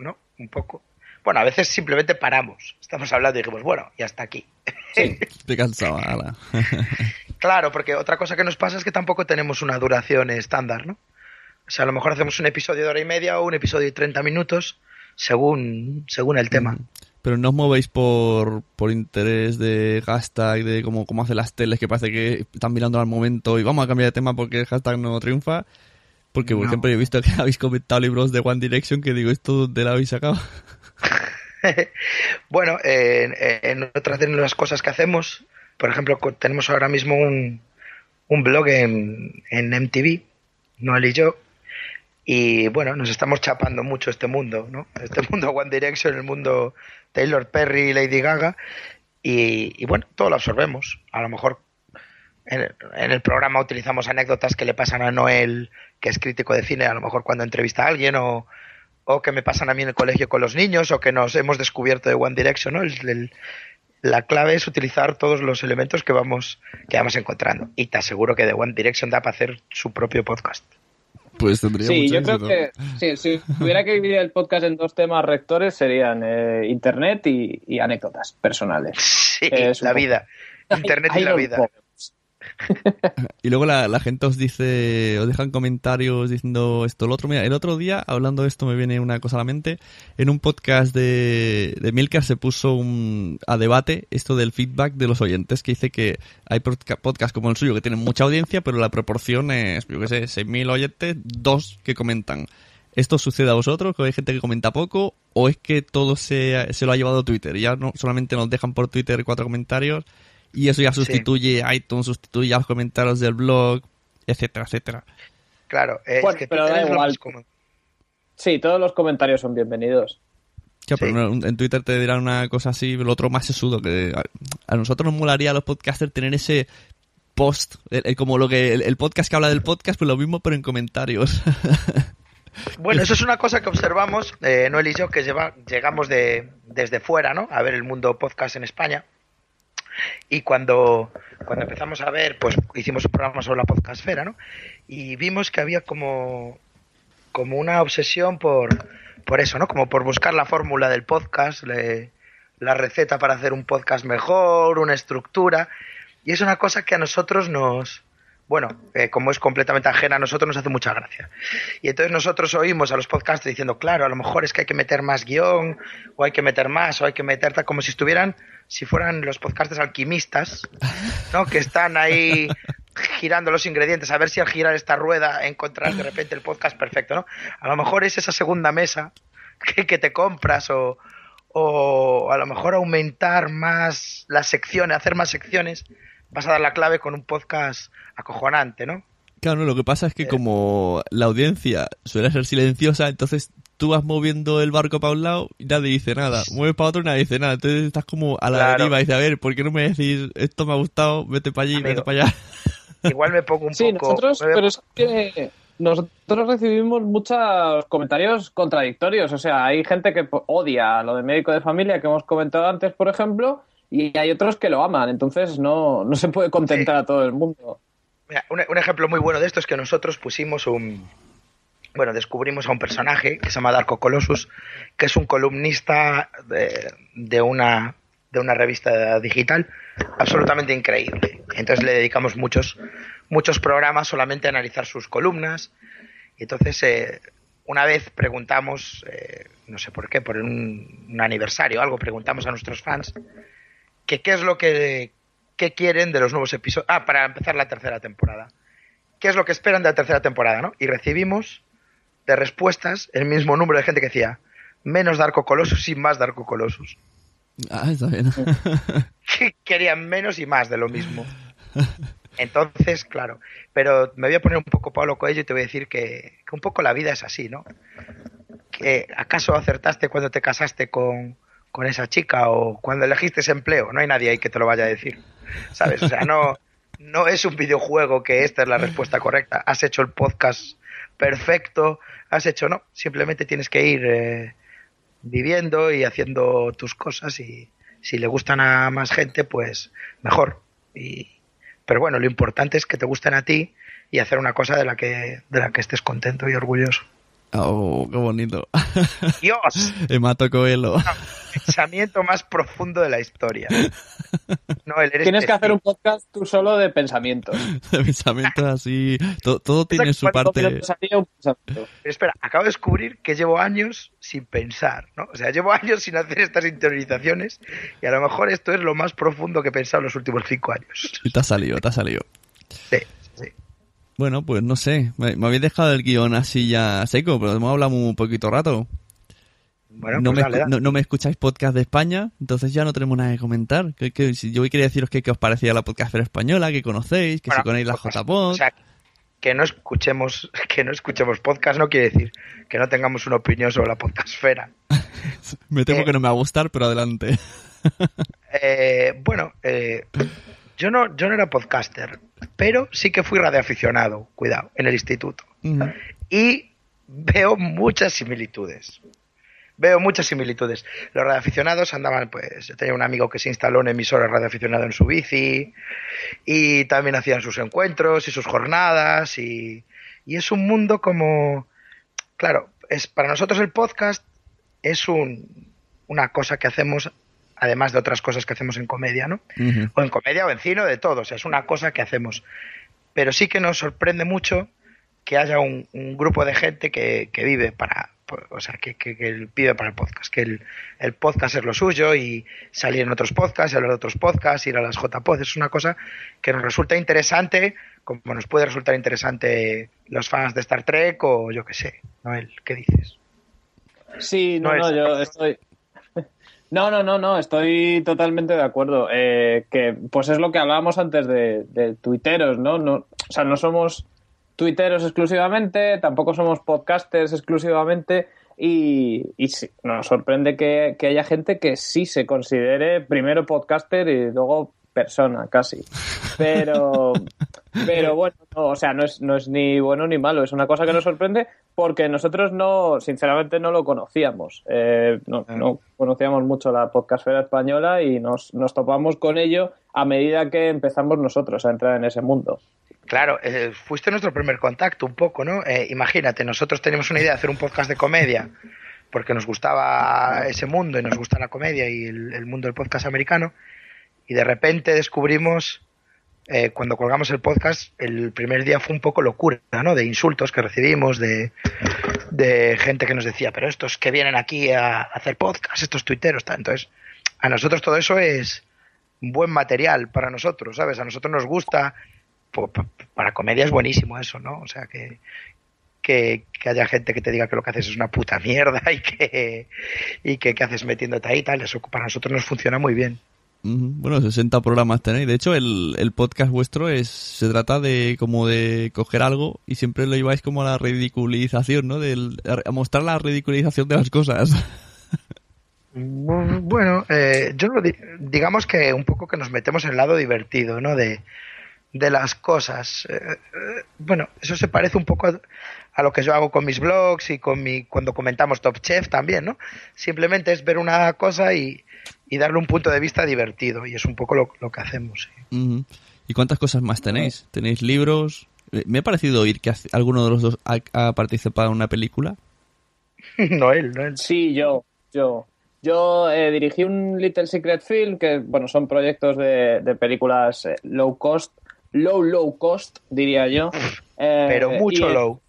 ¿no? Un poco. Bueno, a veces simplemente paramos. Estamos hablando y dijimos, bueno, y hasta aquí. Sí. Estoy cansado, ala. Claro, porque otra cosa que nos pasa es que tampoco tenemos una duración estándar, ¿no? O sea, a lo mejor hacemos un episodio de hora y media o un episodio de 30 minutos, según, según el tema. Pero no os movéis por, por interés de hashtag, de cómo, cómo hacen las teles, que parece que están mirando al momento y vamos a cambiar de tema porque el hashtag no triunfa. Porque, por No. ejemplo, yo he visto que habéis comentado libros de One Direction que digo, ¿esto dónde lo habéis sacado? bueno, en, en otras de las cosas que hacemos, por ejemplo, tenemos ahora mismo un, un blog en, en MTV, Noel y yo, y bueno, nos estamos chapando mucho este mundo, ¿no? Este mundo One Direction, el mundo Taylor Perry, Lady Gaga, y, y bueno, todo lo absorbemos. A lo mejor en en el programa utilizamos anécdotas que le pasan a Noel, que es crítico de cine, a lo mejor cuando entrevista a alguien, o, o que me pasan a mí en el colegio con los niños, o que nos hemos descubierto de One Direction, ¿no? El- el- la clave es utilizar todos los elementos que vamos, que vamos encontrando. Y te aseguro que de One Direction da para hacer su propio podcast. Pues tendría Sí, mucho yo creo que sí, si tuviera que dividir el podcast en dos temas rectores serían eh, Internet y, y anécdotas personales. Sí, la vida. Internet y la vida. Y luego la, la gente os dice, os dejan comentarios diciendo esto, lo otro. Mira, el otro día, hablando de esto, me viene una cosa a la mente. En un podcast de, de Milcar se puso un, a debate esto del feedback de los oyentes, que dice que hay podca- podcasts como el suyo que tienen mucha audiencia, pero la proporción es, yo qué sé, 6.000 oyentes, dos que comentan. ¿Esto sucede a vosotros? ¿Que hay gente que comenta poco? ¿O es que todo se, se lo ha llevado Twitter? Ya no solamente nos dejan por Twitter cuatro comentarios y eso ya sustituye iTunes, sustituye a los comentarios del blog, etcétera, etcétera. Claro, eh, Bueno, es que pero da igual. Sí, todos los comentarios son bienvenidos. Ya, pero Sí. en Twitter te dirán una cosa así, el otro más sesudo, que a, a nosotros nos molaría a los podcasters tener ese post, el- el- como lo que el, el podcast que habla del podcast, pues lo mismo pero en comentarios. Bueno, eso es una cosa que observamos, eh, Noel y yo, que lleva, llegamos de, desde fuera, ¿no? A ver el mundo podcast en España. Y cuando, cuando empezamos a ver, pues hicimos un programa sobre la podcastfera, ¿no? Y vimos que había como, como una obsesión por, por eso, ¿no? Como por buscar la fórmula del podcast, le- la receta para hacer un podcast mejor, una estructura. Y es una cosa que a nosotros nos, bueno, eh, como es completamente ajena a nosotros, nos hace mucha gracia. Y entonces nosotros oímos a los podcasters diciendo, claro, a lo mejor es que hay que meter más guion, o hay que meter más, o hay que meter tal, como si estuvieran, si fueran los podcasters alquimistas, ¿no? Que están ahí girando los ingredientes, a ver si al girar esta rueda encontrarás de repente el podcast perfecto, ¿no? A lo mejor es esa segunda mesa que, que te compras o, o a lo mejor aumentar más las secciones, hacer más secciones, vas a dar la clave con un podcast acojonante, ¿no? claro, lo que pasa es que como la audiencia suele ser silenciosa, entonces tú vas moviendo el barco para un lado y nadie dice nada, mueves para otro y nadie dice nada, entonces estás como a la Claro. deriva y dices, a ver, ¿por qué no me decís esto me ha gustado, vete para allí, Amigo. vete para allá? Igual me pongo un Sí, poco... nosotros, me- pero es que nosotros recibimos muchos comentarios contradictorios. O sea, hay gente que odia lo de médico de familia que hemos comentado antes, por ejemplo, y hay otros que lo aman. Entonces no, no se puede contentar Sí. a todo el mundo. Mira, un, un ejemplo muy bueno de esto es que nosotros pusimos un... Bueno, descubrimos a un personaje que se llama Darko Colossus, que es un columnista de, de una, de una revista digital absolutamente increíble. Entonces le dedicamos muchos, muchos programas solamente a analizar sus columnas. Y entonces, eh, una vez preguntamos, eh, no sé por qué, por un, aniversario o algo, preguntamos a nuestros fans que qué es lo que, que quieren de los nuevos episodios. Ah, para empezar la tercera temporada. ¿Qué es lo que esperan de la tercera temporada, no? Y recibimos de respuestas el mismo número de gente que decía menos Darko Colossus y más Darko Colossus. Ah, está bien. Que querían menos y más de lo mismo. Entonces, claro. Pero me voy a poner un poco Pablo Coelho y te voy a decir que, que un poco la vida es así, ¿no? Que ¿Acaso acertaste cuando te casaste con, con esa chica o cuando elegiste ese empleo? No hay nadie ahí que te lo vaya a decir. ¿Sabes? O sea, no, no es un videojuego que esta es la respuesta correcta. Has hecho el podcast perfecto, has hecho no. Simplemente tienes que ir eh, viviendo y haciendo tus cosas y si le gustan a más gente, pues mejor. Y, pero bueno, lo importante es que te gusten a ti y hacer una cosa de la que, de la que estés contento y orgulloso. Oh, qué bonito. Dios, Hemato Coelho. pensamiento más profundo de la historia. Noel, eres Tienes que hacer un podcast tú solo de pensamientos. De pensamientos así. to- Todo, tiene su parte. Pero espera, acabo de descubrir que llevo años sin pensar, ¿no? O sea, llevo años sin hacer estas interiorizaciones y a lo mejor esto es lo más profundo que he pensado en los últimos cinco años. Y te ha salido, te ha salido. Sí. Bueno, pues no sé. Me, me habéis dejado el guion así ya seco, pero hemos hablado un poquito rato. Bueno, no, pues me, dale, no, no me escucháis podcast de España, entonces ya no tenemos nada que comentar. Que, que- si yo quería deciros que, que os parecía la podcastera española, que conocéis, que Bueno, si conocéis la pues, JPod. O sea, que no escuchemos, que no escuchemos podcast no quiere decir que no tengamos una opinión sobre la podcastfera. me temo eh, que no me va a gustar, pero adelante. Eh, bueno, eh, yo no, yo no era podcaster, pero sí que fui radioaficionado, cuidado, en el instituto. Y veo muchas similitudes. Veo muchas similitudes. Los radioaficionados andaban, pues, yo tenía un amigo que se instaló un emisor radioaficionado en su bici y también hacían sus encuentros y sus jornadas y, y es un mundo como, claro, es para nosotros el podcast es un, una cosa que hacemos además de otras cosas que hacemos en comedia, ¿no? O en comedia o en cine o de todo, o sea, es una cosa que hacemos. Pero sí que nos sorprende mucho que haya un, un grupo de gente que, que vive para, o sea, que, que- que vive para el podcast, que el, el podcast es lo suyo y salir en otros podcasts, y hablar de otros podcasts, ir a las JPod, es una cosa que nos resulta interesante, como nos puede resultar interesante los fans de Star Trek o yo qué sé, Noel, ¿qué dices? Sí, no, No yo estoy. No, no, no, no, estoy totalmente de acuerdo. Eh, que pues es lo que hablábamos antes de, de tuiteros, ¿no? no o sea, no somos tuiteros exclusivamente, tampoco somos podcasters exclusivamente. Y, y sí, nos sorprende que, que haya gente que sí se considere primero podcaster y luego persona, casi. Pero, pero bueno, no, o sea, no es, no es ni bueno ni malo, es una cosa que nos sorprende porque nosotros no, sinceramente, no lo conocíamos. Eh, no, no conocíamos mucho la podcastfera española y nos, nos topamos con ello a medida que empezamos nosotros a entrar en ese mundo. Claro, eh, fuiste nuestro primer contacto un poco, ¿no? Eh, imagínate, nosotros teníamos una idea de hacer un podcast de comedia porque nos gustaba ese mundo y nos gusta la comedia y el, el mundo del podcast americano y de repente descubrimos, eh, cuando colgamos el podcast, el primer día fue un poco locura, ¿no? De insultos que recibimos, de, de gente que nos decía, pero estos que vienen aquí a hacer podcast, estos tuiteros, tal. Entonces, a nosotros todo eso es buen material para nosotros, ¿sabes? A nosotros nos gusta para comedia es buenísimo eso, ¿no? O sea, que, que, haya gente que te diga que lo que haces es una puta mierda y que, y que, haces metiéndote ahí tal, eso para nosotros nos funciona muy bien. Bueno, 60 programas tenéis. De hecho, el, el podcast vuestro es se trata de como de coger algo y siempre lo lleváis como a la ridiculización, ¿no? Del, a mostrar la ridiculización de las cosas. Bu- Bueno, eh, yo lo di- digamos que un poco que nos metemos en el lado divertido, ¿no? De, de las cosas. Eh, eh, bueno, eso se parece un poco a, a lo que yo hago con mis blogs y con mi cuando comentamos Top Chef también, ¿no? Simplemente es ver una cosa y, y darle un punto de vista divertido y es un poco lo, lo que hacemos. sí. ¿Y cuántas cosas más tenéis? ¿Tenéis libros? Eh, Me ha parecido oír que hace- alguno de los dos ha, ha participado en una película. Noel, Noel. Sí, yo, yo. Yo eh, dirigí un Little Secret Film, que bueno, son proyectos de, de películas eh, low cost, low, low cost, diría yo. Eh, Pero mucho y, low.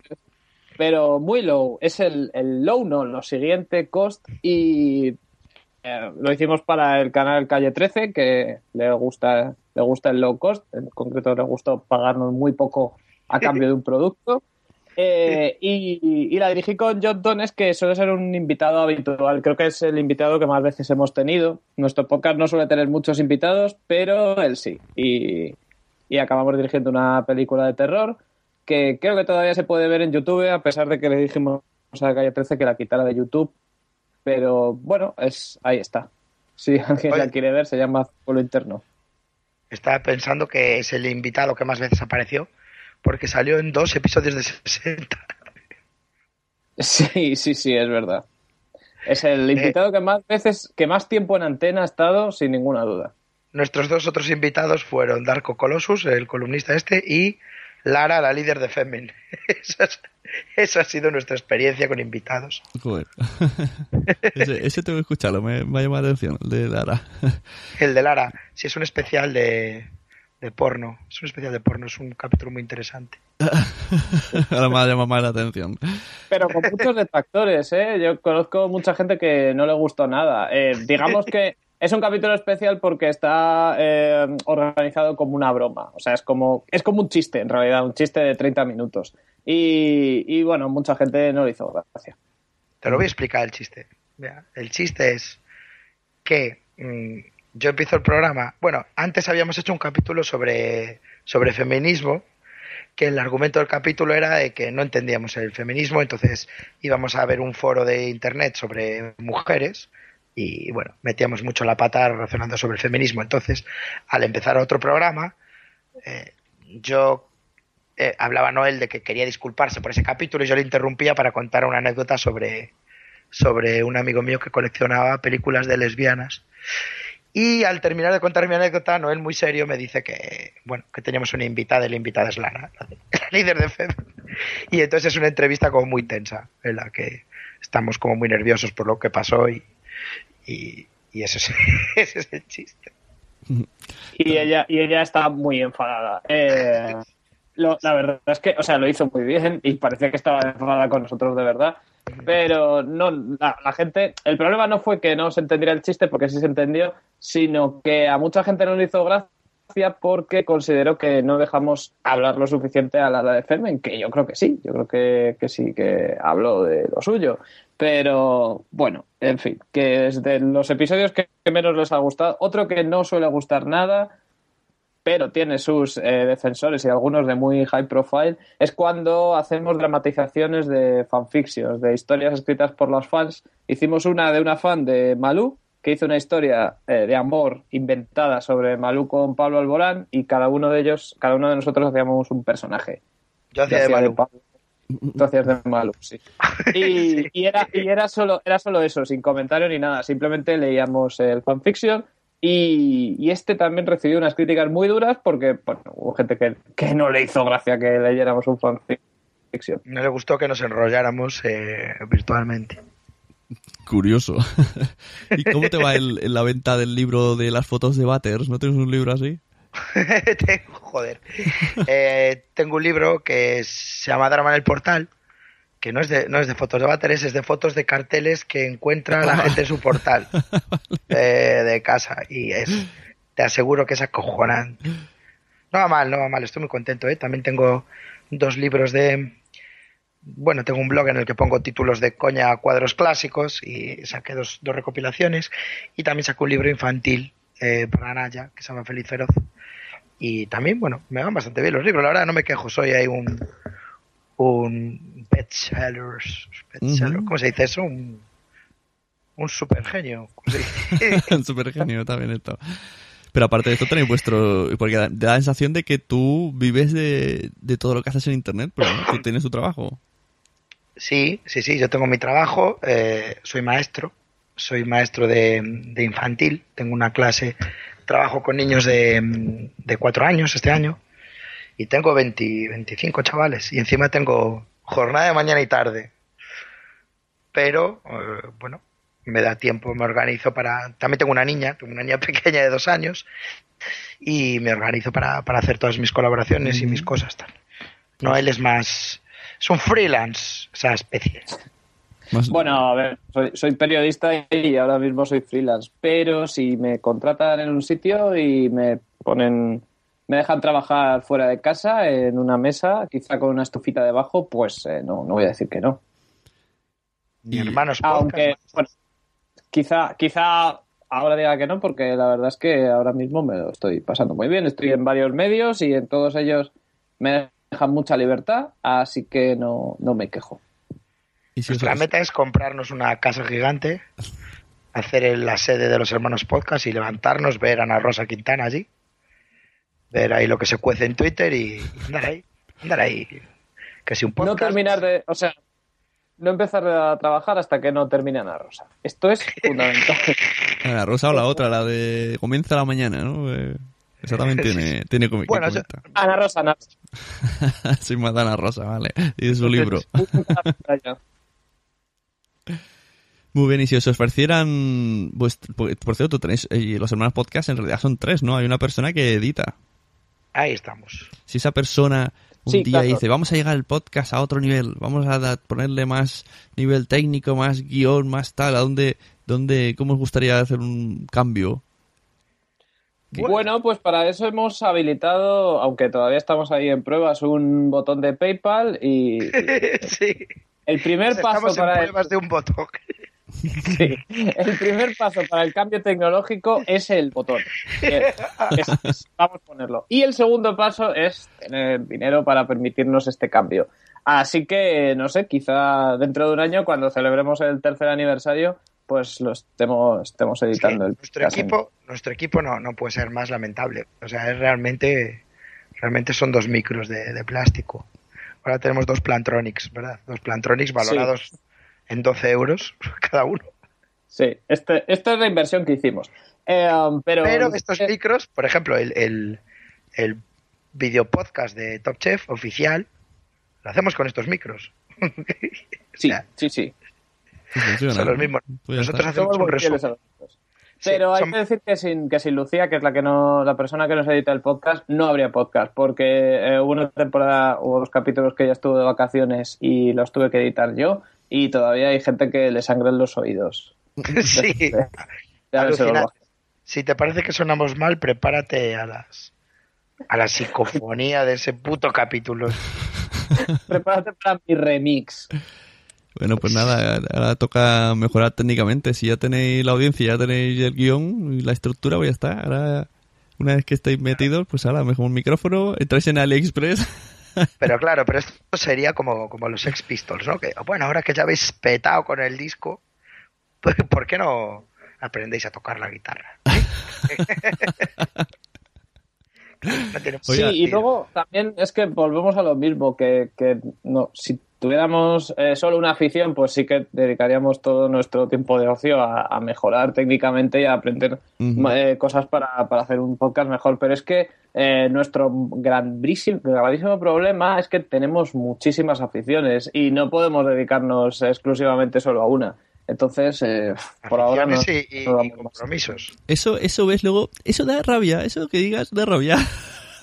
Pero muy low. Es el, el low, no, lo siguiente cost. Y eh, lo hicimos para el canal Calle 13, que le gusta, le gusta el low cost. En concreto, le gustó pagarnos muy poco a cambio de un producto. Eh, y, y la dirigí con John Tones, que suele ser un invitado habitual. Creo que es el invitado que más veces hemos tenido. Nuestro podcast no suele tener muchos invitados, pero él sí. Y, y acabamos dirigiendo una película de terror que creo que todavía se puede ver en YouTube, a pesar de que le dijimos a Calle 13 que la quitara de YouTube. Pero bueno, es ahí está. Si alguien Oye. la quiere ver, se llama Pueblo Interno. Estaba pensando que es el invitado que más veces apareció porque salió en dos episodios de 60. Sí, sí, sí, es verdad. Es el invitado que más veces, que más tiempo en antena ha estado, sin ninguna duda. Nuestros dos otros invitados fueron Darko Colossus, el columnista este, y Lara, la líder de Femin. Esa, ha sido nuestra experiencia con invitados. Joder. ese, ese, tengo que escucharlo, me, me ha llamado la atención, el de Lara. el de Lara, sí, es un especial de, de porno. Es un especial de porno, es un capítulo muy interesante. Ahora me ha llamado más la atención. Pero con muchos detractores, ¿eh? Yo conozco mucha gente que no le gustó nada. Eh, digamos que es un capítulo especial porque está eh, organizado como una broma. O sea, es como, es como un chiste, en realidad, un chiste de 30 minutos. Y, bueno, mucha gente no le hizo gracia. Te lo voy a explicar el chiste. el chiste es que mm, yo empiezo el programa. Bueno, antes habíamos hecho un capítulo sobre, sobre feminismo, que el argumento del capítulo era de que no entendíamos el feminismo, entonces íbamos a ver un foro de internet sobre mujeres y bueno, metíamos mucho la pata razonando sobre el feminismo. Entonces, al empezar otro programa, eh, yo eh, hablaba Noel de que quería disculparse por ese capítulo y yo le interrumpía para contar una anécdota sobre, sobre un amigo mío que coleccionaba películas de lesbianas. Y al terminar de contar mi anécdota, Noel muy serio me dice que, bueno, que teníamos una invitada y la invitada es Lara, la, líder de FED. Y entonces es una entrevista como muy tensa, en la que estamos como muy nerviosos por lo que pasó y, y, ese, es, el chiste. Y ella, y ella está muy enfadada. Eh, la verdad es que, o sea, lo hizo muy bien y parecía que estaba enfadada con nosotros de verdad. Pero no, la, la, gente, el problema no fue que no se entendiera el chiste, porque sí se entendió, sino que a mucha gente no le hizo gracia porque considero que no dejamos hablar lo suficiente a la de Fermen, que yo creo que sí, yo creo que, que sí que habló de lo suyo. Pero bueno, en fin, que es de los episodios que menos les ha gustado. Otro que no suele gustar nada, pero tiene sus eh, defensores y algunos de muy high profile, es cuando hacemos dramatizaciones de fanfictions, de historias escritas por los fans. Hicimos una de una fan de Malú, que hizo una historia eh, de amor inventada sobre Malú con Pablo Alborán y cada uno de ellos, cada uno de nosotros hacíamos un personaje. Yo hacía de Malú. Entonces de malo, sí. Y, era, y era, solo, era solo eso, sin comentario ni nada. Simplemente leíamos el fanfiction y, y este también recibió unas críticas muy duras porque bueno, hubo gente que, que no le hizo gracia que leyéramos un fanfiction. No le gustó que nos enrolláramos eh, virtualmente. Curioso. ¿Y cómo te va el, en la venta del libro de las fotos de Batters? ¿No tienes un libro así? tengo, joder. Eh, tengo un libro que se llama Drama en el Portal, que no es de, no es de fotos de váteres, es de fotos de carteles que encuentra la gente en su portal de, casa. Y es, te aseguro que es acojonante. No va mal, no va mal, estoy muy contento. ¿eh? También tengo dos libros de... Bueno, tengo un blog en el que pongo títulos de coña a cuadros clásicos y saqué dos, dos recopilaciones. Y también saqué un libro infantil eh, para Naya, que se llama Feliz Feroz. Y también, bueno, me van bastante bien los libros. La verdad, no me quejo. Soy ahí un, un bestseller. ¿Cómo se dice eso? Un, un super genio. un super genio, también esto. Pero aparte de esto tenéis vuestro... Porque da, la sensación de que tú vives de, de todo lo que haces en Internet, pero tú tienes tu trabajo. Sí, sí, sí, yo tengo mi trabajo, eh, soy maestro, soy maestro de, de, infantil, tengo una clase, trabajo con niños de, de cuatro años este año y tengo 20, 25 chavales y encima tengo jornada de mañana y tarde. Pero, eh, bueno, me da tiempo, me organizo para... También tengo una niña, tengo una niña pequeña de dos años y me organizo para, para hacer todas mis colaboraciones y mis cosas. Tal. No, él es más... Es un freelance, esa especie. Bueno, a ver, soy, periodista y ahora mismo soy freelance, pero si me contratan en un sitio y me ponen, me dejan trabajar fuera de casa en una mesa, quizá con una estufita debajo, pues eh, no, no voy a decir que no. Mi hermano Aunque, bueno, quizá, quizá ahora diga que no, porque la verdad es que ahora mismo me lo estoy pasando muy bien. Estoy en varios medios y en todos ellos me dejan mucha libertad, así que no, no me quejo. La meta es comprarnos una casa gigante, hacer la sede de los hermanos podcast y levantarnos, ver a Ana Rosa Quintana allí, ver ahí lo que se cuece en Twitter y andar ahí, andar ahí. Que si un podcast... No terminar de, o sea, no empezar a trabajar hasta que no termine Ana Rosa. Esto es fundamental. Ana Rosa o la otra, la de comienza la mañana, ¿no? Eh, Esa también tiene, tiene que Bueno, yo-. Ana Rosa, Ana Rosa. Soy Madana Rosa, vale. Y su libro. Muy bien, y si os ofrecieran... vuest- por, cierto, tenéis... eh, los hermanos podcast en realidad son tres, ¿no? Hay una persona que edita. Ahí estamos. Si esa persona un Sí, día claro. dice, vamos a llegar el podcast a otro nivel, vamos a ponerle más nivel técnico, más guion, más tal, ¿a dónde, dónde, cómo os gustaría hacer un cambio? Bueno, pues para eso hemos habilitado, aunque todavía estamos ahí en pruebas, un botón de PayPal y sí. el primer paso en para el, de un botón. sí, el primer paso para el cambio tecnológico es el botón. Es- es- es- vamos a ponerlo. Y el segundo paso es tener dinero para permitirnos este cambio. Así que, no sé, quizá dentro de un año, cuando celebremos el tercer aniversario, pues lo estemos, estemos editando el nuestro en- equipo, nuestro equipo no, no puede ser más lamentable. O sea, es realmente, realmente son dos micros de, de plástico. Ahora tenemos dos Plantronics, ¿verdad? Dos Plantronics valorados en 12 euros cada uno. Sí, este, esta es la inversión que hicimos. Eh, um, pero, Pero estos eh, micros, por ejemplo, el, el, el video podcast de Top Chef oficial, lo hacemos con estos micros. Sí, o sea, sí, sí. Funciona. son los mismos. Pues Nosotros está. hacemos un resumen. Pero Sí, hay son- que decir que sin, que sin Lucía, que es la que no, la persona que nos edita el podcast, no habría podcast, porque eh, hubo una temporada, hubo dos capítulos que ella estuvo de vacaciones y los tuve que editar yo, y todavía hay gente que le sangran los oídos. sí. Ya. Si te parece que sonamos mal, prepárate a las a la psicofonía de ese puto capítulo. Prepárate para mi remix. Bueno, pues nada, ahora toca mejorar técnicamente. Si ya tenéis la audiencia, ya tenéis el guion y la estructura, pues ya está. Ahora, una vez que estéis metidos, pues ahora mejor un micrófono, entráis en AliExpress. Pero claro, pero esto sería como, como los Sex Pistols, ¿no? Que bueno, ahora que ya habéis petado con el disco, pues ¿por qué no aprendéis a tocar la guitarra? Sí, y luego también es que volvemos a lo mismo, que, que no, si tuviéramos eh, solo una afición, pues sí que dedicaríamos todo nuestro tiempo de ocio a, a mejorar técnicamente y a aprender eh, cosas para, para hacer un podcast mejor. Pero es que eh, nuestro grandísimo, grandísimo problema es que tenemos muchísimas aficiones y no podemos dedicarnos exclusivamente solo a una. Entonces, eh, por ahora no. Aficiones y, y- no compromisos. Eso, eso ves luego, eso da rabia, eso que digas da rabia.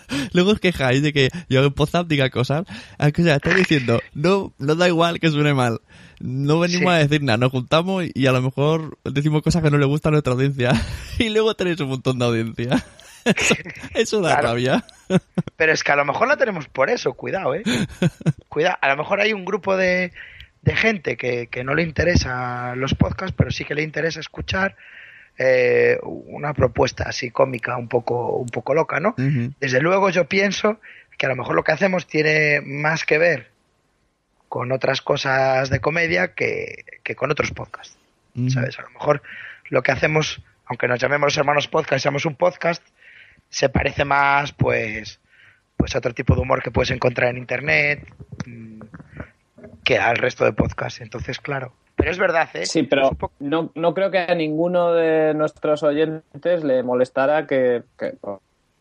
Luego os quejáis de que yo en WhatsApp diga cosas. Ah, O sea, estoy diciendo, no, no da igual que suene mal. No venimos Sí. a decir nada, nos juntamos y a lo mejor decimos cosas que no le gustan a nuestra audiencia. Y luego tenéis un montón de audiencia. Eso, eso da Claro. rabia. Pero es que a lo mejor la tenemos por eso, cuidado, ¿eh? Cuidado, a lo mejor hay un grupo de, de gente que, que no le interesa los podcasts, pero sí que le interesa escuchar eh, una propuesta así cómica, un poco, un poco loca, ¿no? Desde luego yo pienso que a lo mejor lo que hacemos tiene más que ver con otras cosas de comedia que, que con otros podcasts. ¿Sabes? A lo mejor lo que hacemos, aunque nos llamemos los hermanos podcast, seamos un podcast, se parece más, pues, pues a otro tipo de humor que puedes encontrar en internet mm, que al resto de podcasts. Entonces, claro. Pero es verdad, ¿eh? Sí, pero poco- no, no creo que a ninguno de nuestros oyentes le molestara que, que,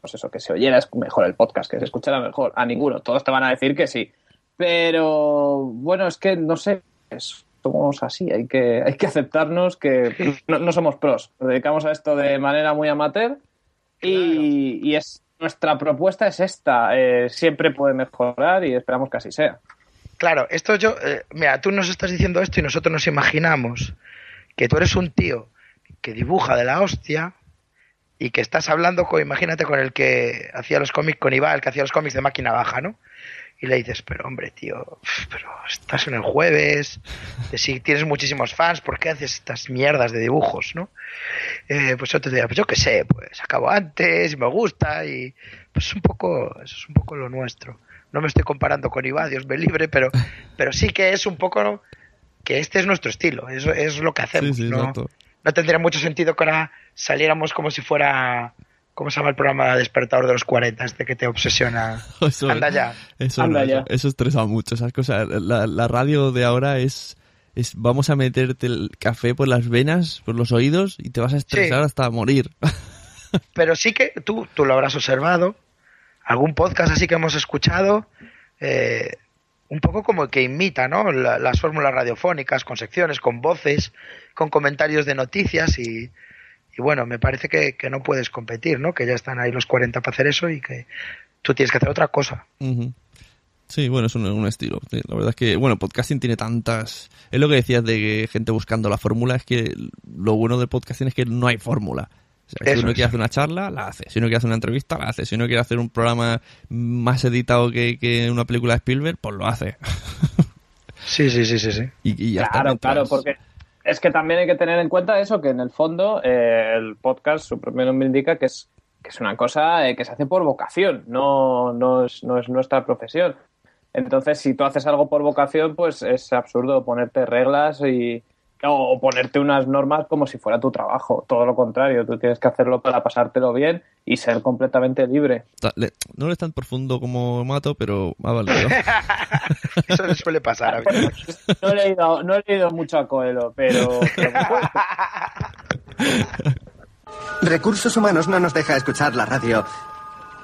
pues eso, que se oyera mejor el podcast, que se escuchara mejor. A ninguno. Todos te van a decir que sí. Pero bueno, es que no sé, somos así, hay que, hay que aceptarnos que no, no somos pros. Nos dedicamos a esto de manera muy amateur y, y es nuestra propuesta es esta. eh, siempre puede mejorar y esperamos que así sea. Claro, esto yo, eh, mira, tú nos estás diciendo esto y nosotros nos imaginamos que tú eres un tío que dibuja de la hostia y que estás hablando con, imagínate, con el que hacía los cómics, con Iván, el que hacía los cómics de máquina baja, ¿no? Y le dices, pero hombre, tío, pero estás en el jueves, si tienes muchísimos fans, ¿por qué haces estas mierdas de dibujos, no? Eh, pues yo te diría, pues yo qué sé, pues acabo antes y me gusta y pues es un poco, eso es un poco lo nuestro. No me estoy comparando con Iván, Dios me libre, pero, pero sí que es un poco ¿no? que este es nuestro estilo, eso es lo que hacemos. Sí, sí, ¿no? no tendría mucho sentido que ahora saliéramos como si fuera, ¿cómo se llama el programa Despertador de los 40? Este que te obsesiona. Eso, Anda ya. Eso, Anda no, ya. eso, eso estresa mucho, esas cosas. La, la radio de ahora es, es, vamos a meterte el café por las venas, por los oídos y te vas a estresar hasta morir. Pero sí que tú, tú lo habrás observado, algún podcast así que hemos escuchado, eh, un poco como que imita, ¿no? La- las fórmulas radiofónicas, con secciones, con voces, con comentarios de noticias y, y bueno, me parece que, que no puedes competir, ¿no? Que ya están ahí los 40 para hacer eso y que tú tienes que hacer otra cosa. Sí, bueno, es un, un estilo. La verdad es que, bueno, podcasting tiene tantas... Es lo que decías de gente buscando la fórmula, es que lo bueno del podcasting es que no hay fórmula. O sea, si uno es. quiere hacer una charla, la hace. Si uno quiere hacer una entrevista, la hace. Si uno quiere hacer un programa más editado que, que una película de Spielberg, pues lo hace. Sí, sí, sí, sí, sí. y, y ya está, Claro, claro, porque es que también hay que tener en cuenta eso, que en el fondo eh, el podcast, su propio nombre indica que es, que es una cosa eh, que se hace por vocación, no, no, es, no es nuestra profesión. Entonces, si tú haces algo por vocación, pues es absurdo ponerte reglas y o ponerte unas normas como si fuera tu trabajo. Todo lo contrario, tú tienes que hacerlo para pasártelo bien y ser completamente libre. No es tan profundo como Mato, pero ha valido. Eso le suele pasar a mí. No he leído, no he leído mucho a Coelho, pero, pero Recursos Humanos no nos deja escuchar la radio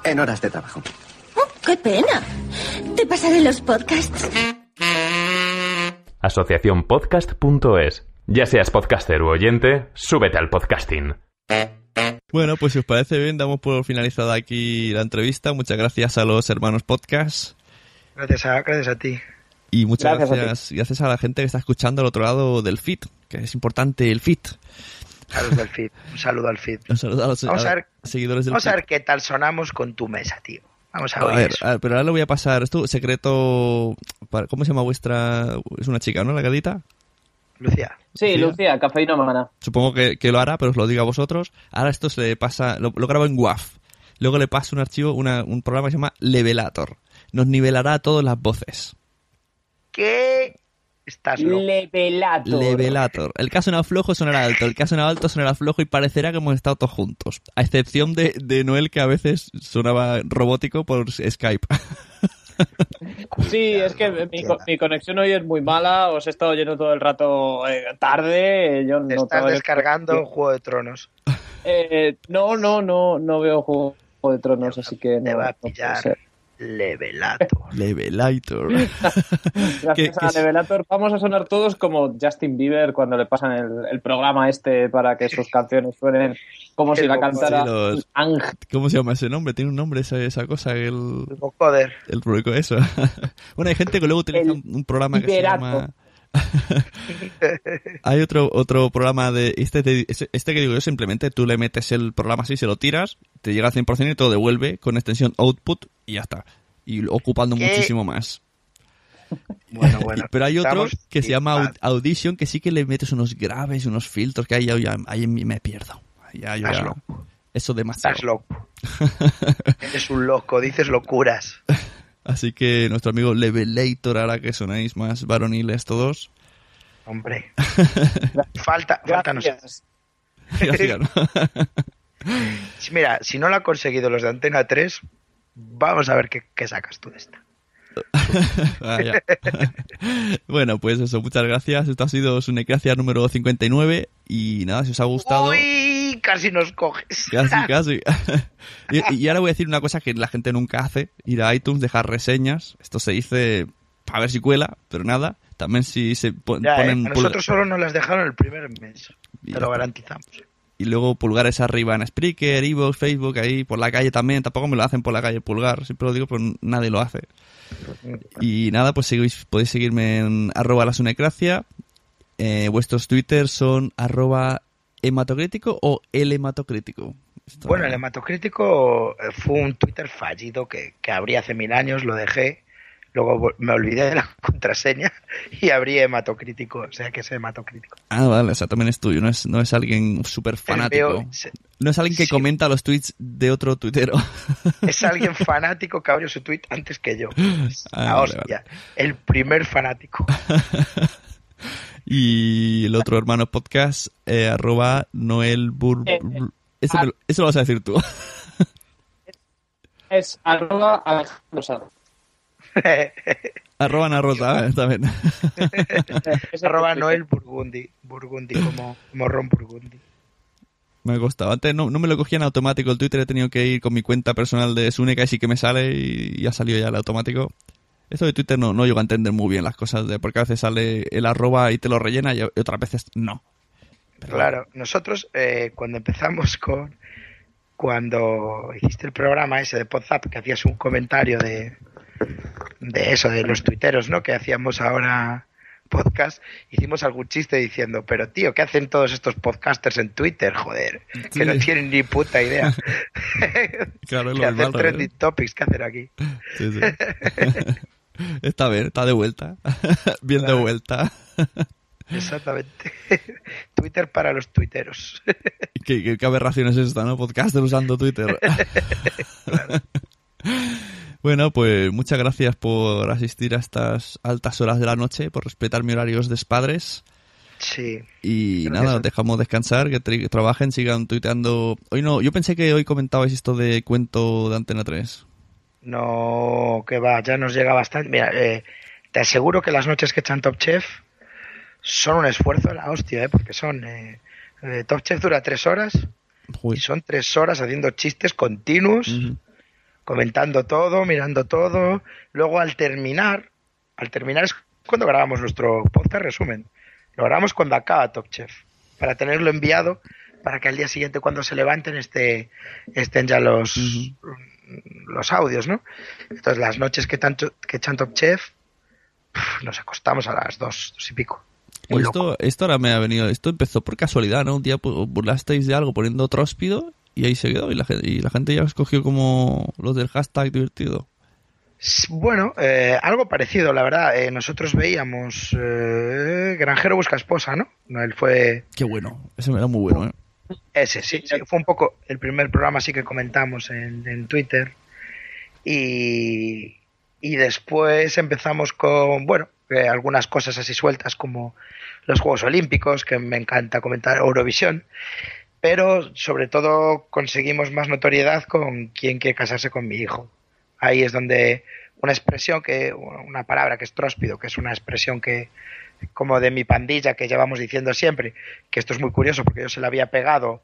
en horas de trabajo. Oh, ¡Qué pena! Te pasaré los podcasts. Asociaciónpodcast.es. Ya seas podcaster u oyente, súbete al podcasting. Bueno, pues si os parece bien, damos por finalizada aquí la entrevista. Muchas gracias a los hermanos podcast. Gracias a, gracias a ti. Y muchas Gracias a ti. gracias, gracias a la gente que está escuchando al otro lado del feed, que es importante el feed. A los del feed. Un saludo al feed. Un saludo a los Vamos a ver- seguidores del Vamos a feed. ver qué tal sonamos con tu mesa, tío. Vamos a, A oír ver, eso. a ver, pero ahora le voy a pasar esto, secreto... para- ¿Cómo se llama vuestra...? Es una chica, ¿no? La gadita. Lucía. sí, Lucía, cafeína humana. Supongo que, que lo hará, pero os lo digo a vosotros. Ahora esto se le pasa... Lo, lo grabo en WAV. Luego le paso un archivo, una- un programa que se llama Levelator. Nos nivelará todas las voces. ¿Qué? Estás loco. Levelator. Levelator. El caso sonaba flojo sonará alto, el caso sonaba alto sonará flojo y parecerá que hemos estado todos juntos. A excepción de, de Noel que a veces sonaba robótico por Skype. Sí, es que mi, co- mi conexión hoy es muy mala. Os he estado oyendo todo el rato eh, tarde. Yo Te no estás descargando Juego de Tronos. Eh, no, no, no, no veo Juego de Tronos, así que Te no, va a pillar. Levelator. Levelator. Gracias a Levelator vamos a sonar todos como Justin Bieber cuando le pasan el, el programa este para que sus canciones suenen como si la cantara Sí, los-. ¿Cómo se llama ese nombre? Tiene un nombre esa, esa cosa, el, El vocoder. el público eso. bueno, hay gente que luego utiliza El un, un programa que se llama... hay otro otro programa de este, te- este que digo yo simplemente tú le metes el programa así se lo tiras te llega al 100% y te lo devuelve con extensión output y ya está y ocupando ¿Qué? muchísimo más Bueno, bueno. pero hay otro que se llama. Audition que sí que le metes unos graves unos filtros que ahí, ahí me pierdo Ya, yo ya- loco. eso demasiado Estás loco. Eres un loco, dices locuras. así que nuestro amigo Levelator hará que sonáis más varoniles todos Hombre. Falta, falta. Gracias. Gracias, ¿no? Mira, si no lo han conseguido los de Antena 3, vamos a ver qué, qué sacas tú de esta. Bueno, pues eso, muchas gracias. Esto ha sido su necracia número 59. Y nada, si os ha gustado. Uy, casi nos coges. Casi, casi. y, y ahora voy a decir una cosa que la gente nunca hace: ir a iTunes, dejar reseñas. Esto se dice para ver si cuela, pero nada. También si se pon- Ya, eh, ponen. a pulga- nosotros solo nos las dejaron el primer mes. Y Te lo garantizamos. Y luego pulgares arriba en Spreaker, Evox, Facebook, ahí por la calle también. Tampoco me lo hacen por la calle pulgar. Siempre lo digo, pero nadie lo hace. Y nada, pues seguís, podéis seguirme en arroba la sunecracia. Eh, vuestros twitters son arroba hematocrítico o el hematocrítico. Esto- Bueno, el hematocrítico eh, fue un Twitter fallido que, que abrí hace mil años, lo dejé. Luego me olvidé de la contraseña y abrí hematocrítico, o sea que es hematocrítico. Ah, vale, o sea, también es tuyo, no es, no es alguien súper fanático. Se- No es alguien que sí. comenta los tweets de otro tuitero. Es alguien fanático que abrió su tweet antes que yo. Ah, la vale, hostia. El primer fanático. y el otro hermano podcast, eh, arroba Noel Bur... Eh, Eso, me lo- eso lo vas a decir tú. Es arroba Alejandro arroba Narrota, eh, también. Es Arroba. Noel Burgundi. Burgundi como morrón Burgundi. Me ha costado. Antes no, no me lo cogía en automático el Twitter, he tenido que ir con mi cuenta personal de Suneca y sí que me sale y ya ha salido ya el automático. Esto de Twitter no, no llego a entender muy bien las cosas, de porque a veces sale el arroba y te lo rellena y otras veces no. Claro, nosotros eh, cuando empezamos con, cuando hiciste el programa ese de WhatsApp, que hacías un comentario de, de eso, de los tuiteros, ¿no? Que hacíamos ahora podcast, hicimos algún chiste diciendo, pero tío, ¿qué hacen todos estos podcasters en Twitter? Joder, que no tienen ni puta idea. Claro, lo hacen normal, trending topics, ¿qué hacen aquí? Sí, sí. está bien, está de vuelta. bien de vuelta. Exactamente. Twitter para los tuiteros. ¿Qué, qué, qué aberración es esta, no? Podcaster usando Twitter. bueno, pues muchas gracias por asistir a estas altas horas de la noche, por respetar mi horarios de padres. Sí. Y Gracias. nada, os dejamos descansar, que, que trabajen, sigan tuiteando. Hoy no, yo pensé que hoy comentabais esto de cuento de Antena 3. No, que va, ya nos llega bastante. Mira, eh, te aseguro que las noches que echan Top Chef son un esfuerzo de la hostia, ¿eh? porque son. eh, eh, Top Chef dura tres horas Uy. y son tres horas haciendo chistes continuos, comentando todo, mirando todo. Luego al terminar, al terminar es cuando grabamos nuestro podcast resumen. Lo grabamos cuando acaba Top Chef, para tenerlo enviado, para que al día siguiente cuando se levanten esté, estén ya los, los audios, ¿no? Entonces las noches que, tanto, que Chef, nos acostamos a las dos, dos y pico. Muy esto, loco. esto ahora me ha venido, esto empezó por casualidad, ¿no? Un día pues, burlasteis de algo poniendo tróspido y ahí se quedó y la, gente- y la gente ya os cogió como los del hashtag divertido. Bueno, eh, algo parecido, la verdad. Eh, nosotros veíamos eh, Granjero busca esposa, ¿no? No, Él fue Qué bueno, ese era muy bueno, ¿eh? Ese, sí, sí, fue un poco el primer programa así que comentamos en, en Twitter. Y, y después empezamos con, bueno, eh, algunas cosas así sueltas como los Juegos Olímpicos, que me encanta comentar, Eurovisión. Pero sobre todo conseguimos más notoriedad con quién quiere casarse con mi hijo. Ahí es donde una expresión que, una palabra que es tróspido, que es una expresión que, como de mi pandilla que llevamos diciendo siempre, que esto es muy curioso porque yo se la había pegado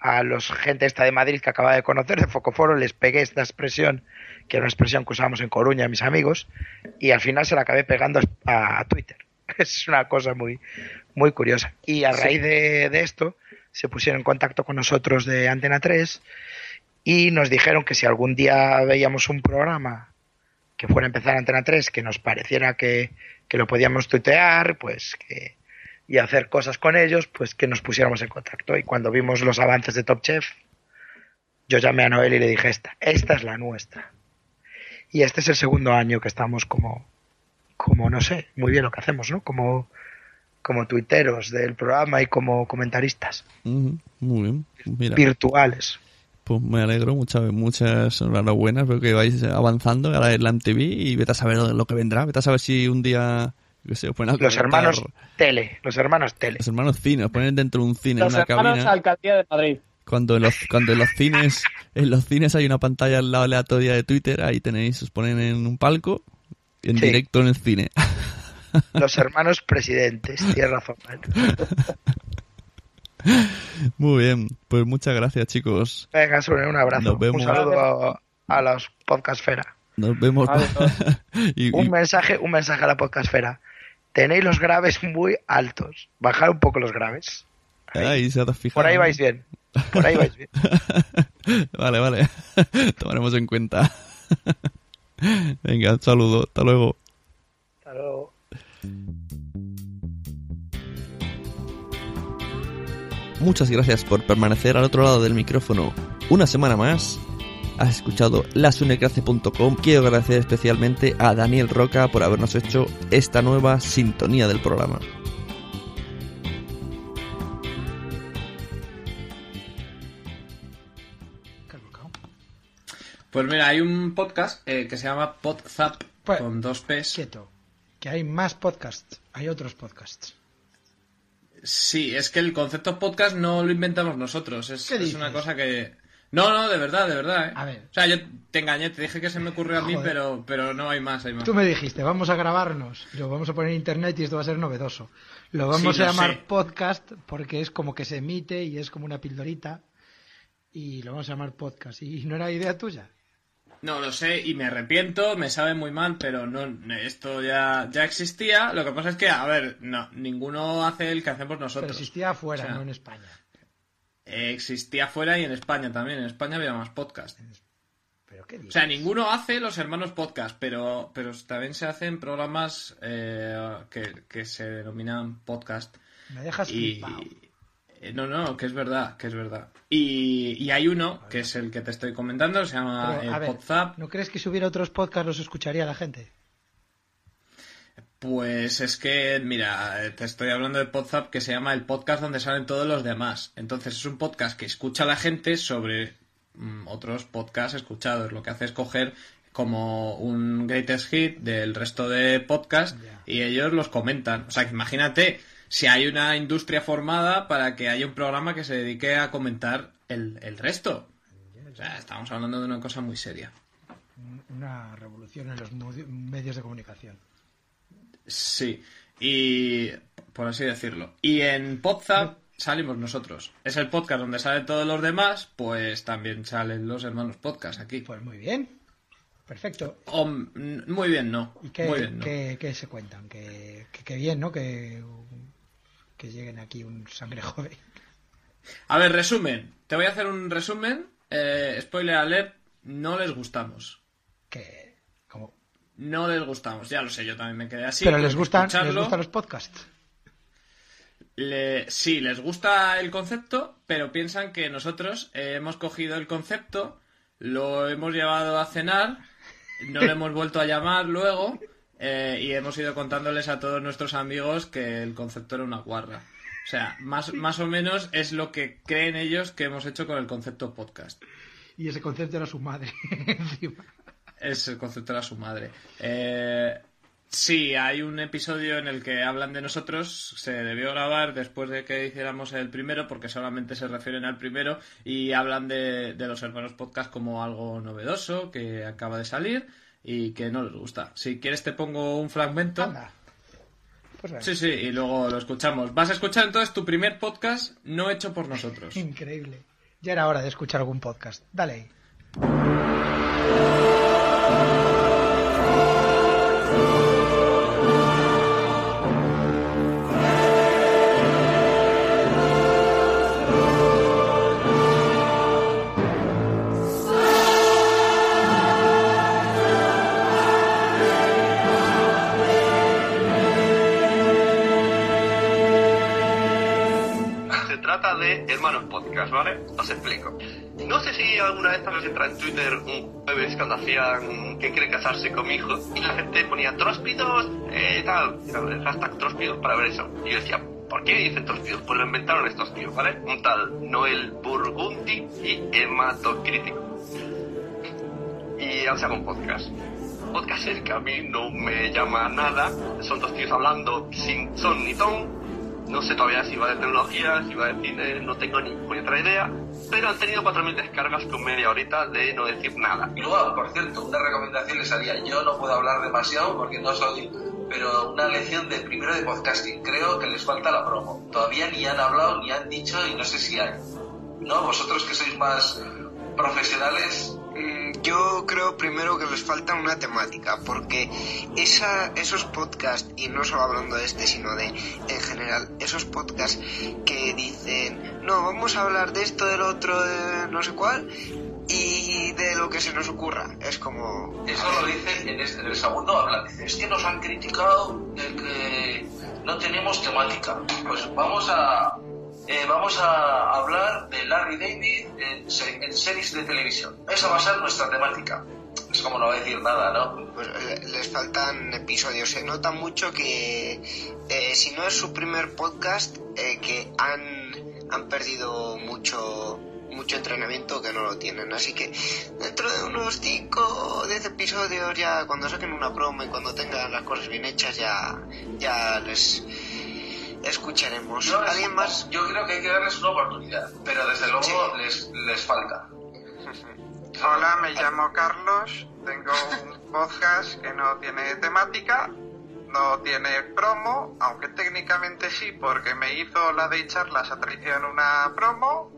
a los gente esta de Madrid que acaba de conocer de Focoforo, les pegué esta expresión, que era una expresión que usábamos en Coruña mis amigos, y al final se la acabé pegando a, a Twitter. Es una cosa muy, muy curiosa. Y a raíz de, de esto se pusieron en contacto con nosotros de Antena 3 y nos dijeron que si algún día veíamos un programa que fuera a empezar Antena 3, que nos pareciera que, que lo podíamos tuitear, pues que y hacer cosas con ellos, pues que nos pusiéramos en contacto. Y cuando vimos los avances de Top Chef, yo llamé a Noel y le dije, esta, esta es la nuestra. Y este es el segundo año que estamos como, como no sé, muy bien lo que hacemos, ¿no? Como, como tuiteros del programa y como comentaristas Ujú, Muy bien, mira. virtuales. Pues me alegro, muchas, muchas enhorabuenas, veo que vais avanzando, ahora es la MTV y vete a saber lo que vendrá, vete a saber si un día, sé, os ponen a Los hermanos Tele, los hermanos Tele. los hermanos cine, os ponen dentro de un cine, Los en una hermanos cabina, Alcaldía de Madrid. cuando en los, cuando en los cines, en los cines hay una pantalla al lado aleatoria de Twitter, ahí tenéis, os ponen en un palco, en Sí. directo en el cine. Los hermanos presidentes, tienes razón. Muy bien, pues muchas gracias chicos, Venga, Sune, un abrazo. Nos vemos. Un saludo a, a los podcastfera. nos vemos. Vale, y, y- Un mensaje, un mensaje a la podcastfera. Tenéis los graves muy altos. Bajar un poco los graves. ahí se. Por ahí vais bien. Por ahí vais bien. vale, vale. Tomaremos en cuenta. Venga, un saludo. Hasta luego. Hasta luego. Muchas gracias por permanecer al otro lado del micrófono una semana más. Has escuchado lasunecrace.com. Quiero agradecer especialmente a Daniel Roca por habernos hecho esta nueva sintonía del programa. Pues mira, hay un podcast eh, que se llama Podzap Pues- con dos P's. Quieto. Que hay más podcasts. Hay otros podcasts. Sí, es que el concepto podcast no lo inventamos nosotros. Es, ¿Qué es una cosa que. No, no, de verdad, de verdad, ¿eh? A ver. O sea, yo te engañé, te dije que se me ocurrió a mí, Joder. pero, pero no hay más, hay más. Tú me dijiste, vamos a grabarnos, lo vamos a poner en internet y esto va a ser novedoso. Lo vamos Sí, a lo llamar sé. podcast porque es como que se emite y es como una pildorita y lo vamos a llamar podcast. ¿Y no era idea tuya? No, lo sé y me arrepiento, me sabe muy mal, pero no, esto ya, ya existía. Lo que pasa es que, a ver, no, ninguno hace el que hacemos Pero nosotros. existía afuera, O sea, no en España. Eh, existía fuera y en España también. En España había más podcast. ¿Pero qué O sea, ninguno hace los hermanos podcast, pero, pero también se hacen programas eh, que, que se denominan podcast. Me dejas Y, flipado. Eh, no, no, que es verdad, que es verdad. Y, y hay uno, que es el que te estoy comentando, se llama Pero, eh, a ver, Podzap. ¿no crees que si hubiera otros podcasts los escucharía la gente? Pues es que, mira, eh, te estoy hablando de Podzap que se llama el podcast donde salen todos los demás. Entonces es un podcast que escucha la gente sobre mm, otros podcasts escuchados. Lo que hace es coger como un greatest hit del resto de podcasts y ellos los comentan. O sea, que imagínate si hay una industria formada para que haya un programa que se dedique a comentar el, el resto. O sea, estamos hablando de una cosa muy seria. Una revolución en los medios de comunicación. Sí, y por así decirlo. Y en Podzap salimos nosotros. Es el podcast donde salen todos los demás, pues también salen los hermanos podcast aquí. Pues muy bien. Perfecto. Muy bien, no. ¿Y qué, Muy bien, no. qué- qué se cuentan? Que, que- que bien, ¿no? Que, que lleguen aquí un sangre joven. A ver, resumen. Te voy a hacer un resumen. Eh, spoiler alert, no les gustamos. Que, como... No les gustamos, ya lo sé, yo también me quedé así. Pero les gustan, les gustan los podcasts. Le- sí, les gusta el concepto, pero piensan que nosotros eh, hemos cogido el concepto, lo hemos llevado a cenar, no le hemos vuelto a llamar luego eh, y hemos ido contándoles a todos nuestros amigos que el concepto era una guarra. O sea, más, más o menos es lo que creen ellos que hemos hecho con el concepto podcast. Y ese concepto era su madre. encima. Es el concepto de su madre. Eh, sí, hay un episodio en el que hablan de nosotros. Se debió grabar después de que hiciéramos el primero, porque solamente se refieren al primero. Y hablan de, de los hermanos podcast como algo novedoso que acaba de salir y que no les gusta. Si quieres, te pongo un fragmento. Anda. Pues. Sí, sí, y luego lo escuchamos. Vas a escuchar entonces tu primer podcast no hecho por nosotros. Increíble. Ya era hora de escuchar algún podcast. Dale ahí. Os explico. No sé si alguna vez también entra en Twitter un jueves cuando hacían que quiere casarse con mi hijo y la gente ponía tróspidos, eh, tal, el hashtag tróspidos para ver eso. Y yo decía, ¿por qué dicen tróspidos? Pues lo inventaron estos tíos, ¿vale? Un tal Noel Burgundy y Hematocrítico. Y han sacado un podcast. Podcast es que a mí no me llama nada. Son dos tíos hablando sin son ni ton. No sé todavía si va de tecnología, si va de cine, no tengo ni otra idea. Pero han tenido 4.000 descargas con media horita de no decir nada. Y luego, por cierto, una recomendación les haría. Yo no puedo hablar demasiado porque no soy. Pero una lección de primero de podcasting. Creo que les falta la promo. Todavía ni han hablado, ni han dicho y no sé si hay. ¿No? Vosotros que sois más profesionales. Yo creo primero que les falta una temática, porque esa, esos podcasts, y no solo hablando de este, sino de en general, esos podcasts que dicen, no, vamos a hablar de esto, del otro, de no sé cuál, y de lo que se nos ocurra. Es como... Eso lo dicen en, este- en el segundo hablan. Dice, es que nos han criticado de que no tenemos temática. Pues vamos a eh, vamos a hablar de Larry David en, en series de televisión. Esa va a ser nuestra temática. Es como no decir nada, ¿no? Pues le- les faltan episodios. Se nota mucho que eh, si no es su primer podcast, eh, que han, han perdido mucho mucho entrenamiento que no lo tienen. Así que dentro de unos 5 o 10 episodios, ya cuando saquen una broma y cuando tengan las cosas bien hechas, ya, ya les escucharemos. Yo, ¿Alguien más? Yo creo que hay que darles una oportunidad, pero desde luego les, les falta. Hola, me llamo Carlos, tengo un podcast que no tiene temática, no tiene promo, aunque técnicamente sí, porque me hizo la de charlas a traición una promo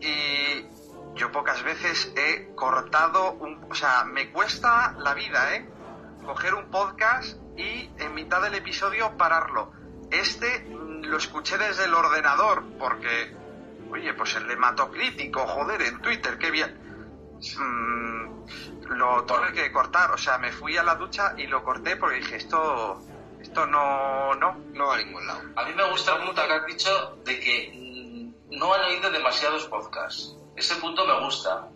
y yo pocas veces he cortado un... O sea, me cuesta la vida, ¿eh? Coger un podcast y en mitad del episodio pararlo. Este mm, lo escuché desde el ordenador porque, oye, pues el hematocrítico, joder, en Twitter, qué bien. Mm, lo tuve que cortar, o sea, me fui a la ducha y lo corté porque dije, esto, esto no, no, no va a ningún lado. A mí me gusta el punto que has dicho de que mm, no han oído demasiados podcasts. Ese punto me gusta.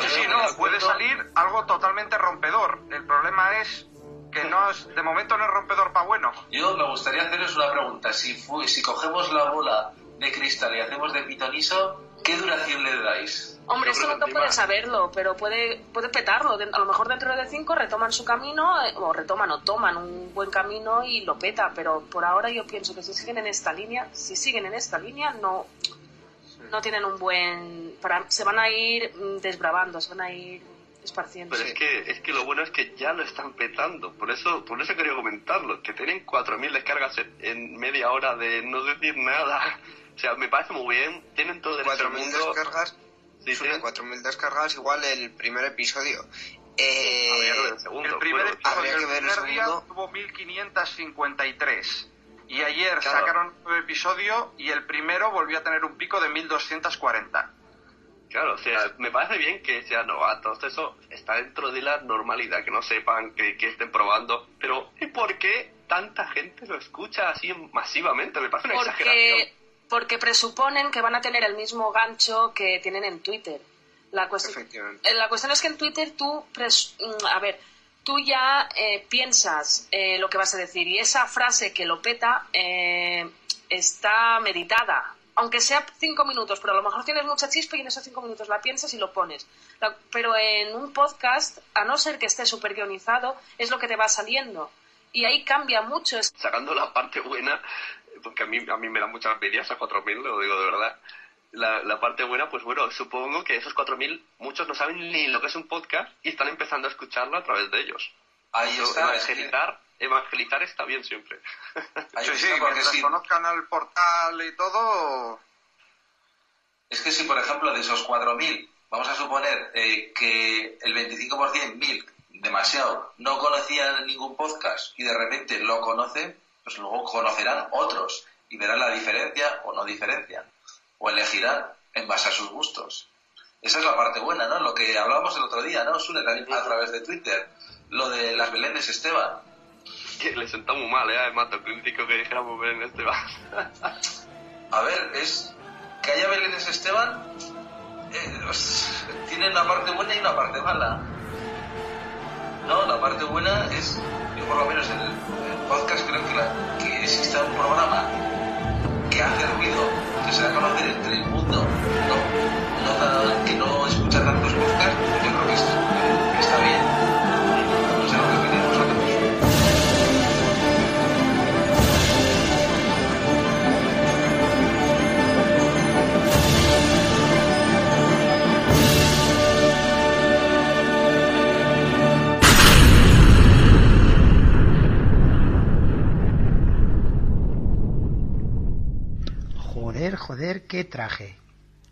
Sí, sí, no, puede salir algo totalmente rompedor. El problema es que no es, de momento no es rompedor para bueno. Yo me gustaría haceros una pregunta. Si, fu- si cogemos la bola de cristal y hacemos de pitoniso, ¿qué duración le dais? Hombre, esto no puede saberlo, pero puede, puede petarlo. A lo mejor dentro de cinco retoman su camino, eh, o retoman o toman un buen camino y lo peta. Pero por ahora yo pienso que si siguen en esta línea, si siguen en esta línea, no, no tienen un buen. Para, se van a ir mm, desbravando, se van a ir esparciendo. Pero es que, es que lo bueno es que ya lo están petando. Por eso, por eso quería comentarlo. Que tienen 4.000 descargas en, en media hora de no decir nada. O sea, me parece muy bien. Tienen todo el derecho del 4.000 mundo. descargas. Sí, Sube 4.000 descargas igual el primer episodio. Eh, Habría que ver el segundo. El primer Bueno, episodio el ver el primer día tuvo 1553. Y ayer Claro. sacaron un nuevo episodio y el primero volvió a tener un pico de 1240. Claro, o sea, me parece bien que sean novatos, eso está dentro de la normalidad, que no sepan, que, que estén probando, pero ¿y por qué tanta gente lo escucha así masivamente? Me parece una exageración. Porque, porque presuponen que van a tener el mismo gancho que tienen en Twitter. La cuestión, eh, la cuestión es que en Twitter tú, pres- mm, a ver, tú ya eh, piensas eh, lo que vas a decir y esa frase que lo peta eh, está meditada. Aunque sea cinco minutos, pero a lo mejor tienes mucha chispa y en esos cinco minutos la piensas y lo pones. La- pero en un podcast, a no ser que esté súper guionizado, es lo que te va saliendo. Y ahí cambia mucho. Es- Sacando la parte buena, porque a mí, a mí me da mucha envidia esas 4.000, lo digo de verdad. La, la parte buena, pues bueno, supongo que esos 4.000, muchos no saben ni lo que es un podcast y están empezando a escucharlo a través de ellos. Ahí Eso, está, evangelizar, evangelizar está bien siempre. Ahí sí, sí, porque sí. conozcan al portal y todo, Es que si, por ejemplo, de esos 4.000, vamos a suponer eh, que el 25%, 1.000, demasiado, no conocían ningún podcast y de repente lo conocen, pues luego conocerán otros y verán la diferencia o no diferencia, o elegirán en base a sus gustos. Esa es la parte buena, ¿no? Lo que hablábamos el otro día, ¿no? Sune también a través de Twitter, lo de las Belénes Esteban. Que le sentó muy mal, ¿eh? Además, crítico que dijéramos Belén Esteban. A ver, es que haya Belénes Esteban eh, pues, tiene una parte buena y una parte mala. No, la parte buena es, yo por lo menos en el, podcast creo que, la- que exista un programa que hace ruido, que se da a conocer entre el mundo, no, no que no escucha tantos podcasts, yo creo que, es- Joder, joder, qué traje.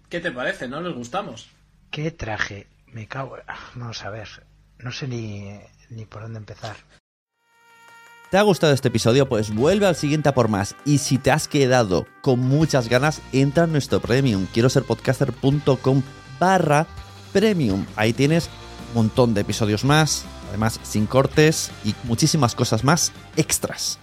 ¿Qué te parece? ¿No les gustamos? Qué traje. Me cago. ah, Vamos a ver. No sé ni, ni por dónde empezar. ¿Te ha gustado este episodio? Pues vuelve al siguiente a por más. Y si te has quedado con muchas ganas, entra en nuestro premium. Quiero ser podcaster.com barra premium. Ahí tienes un montón de episodios más, además sin cortes y muchísimas cosas más extras.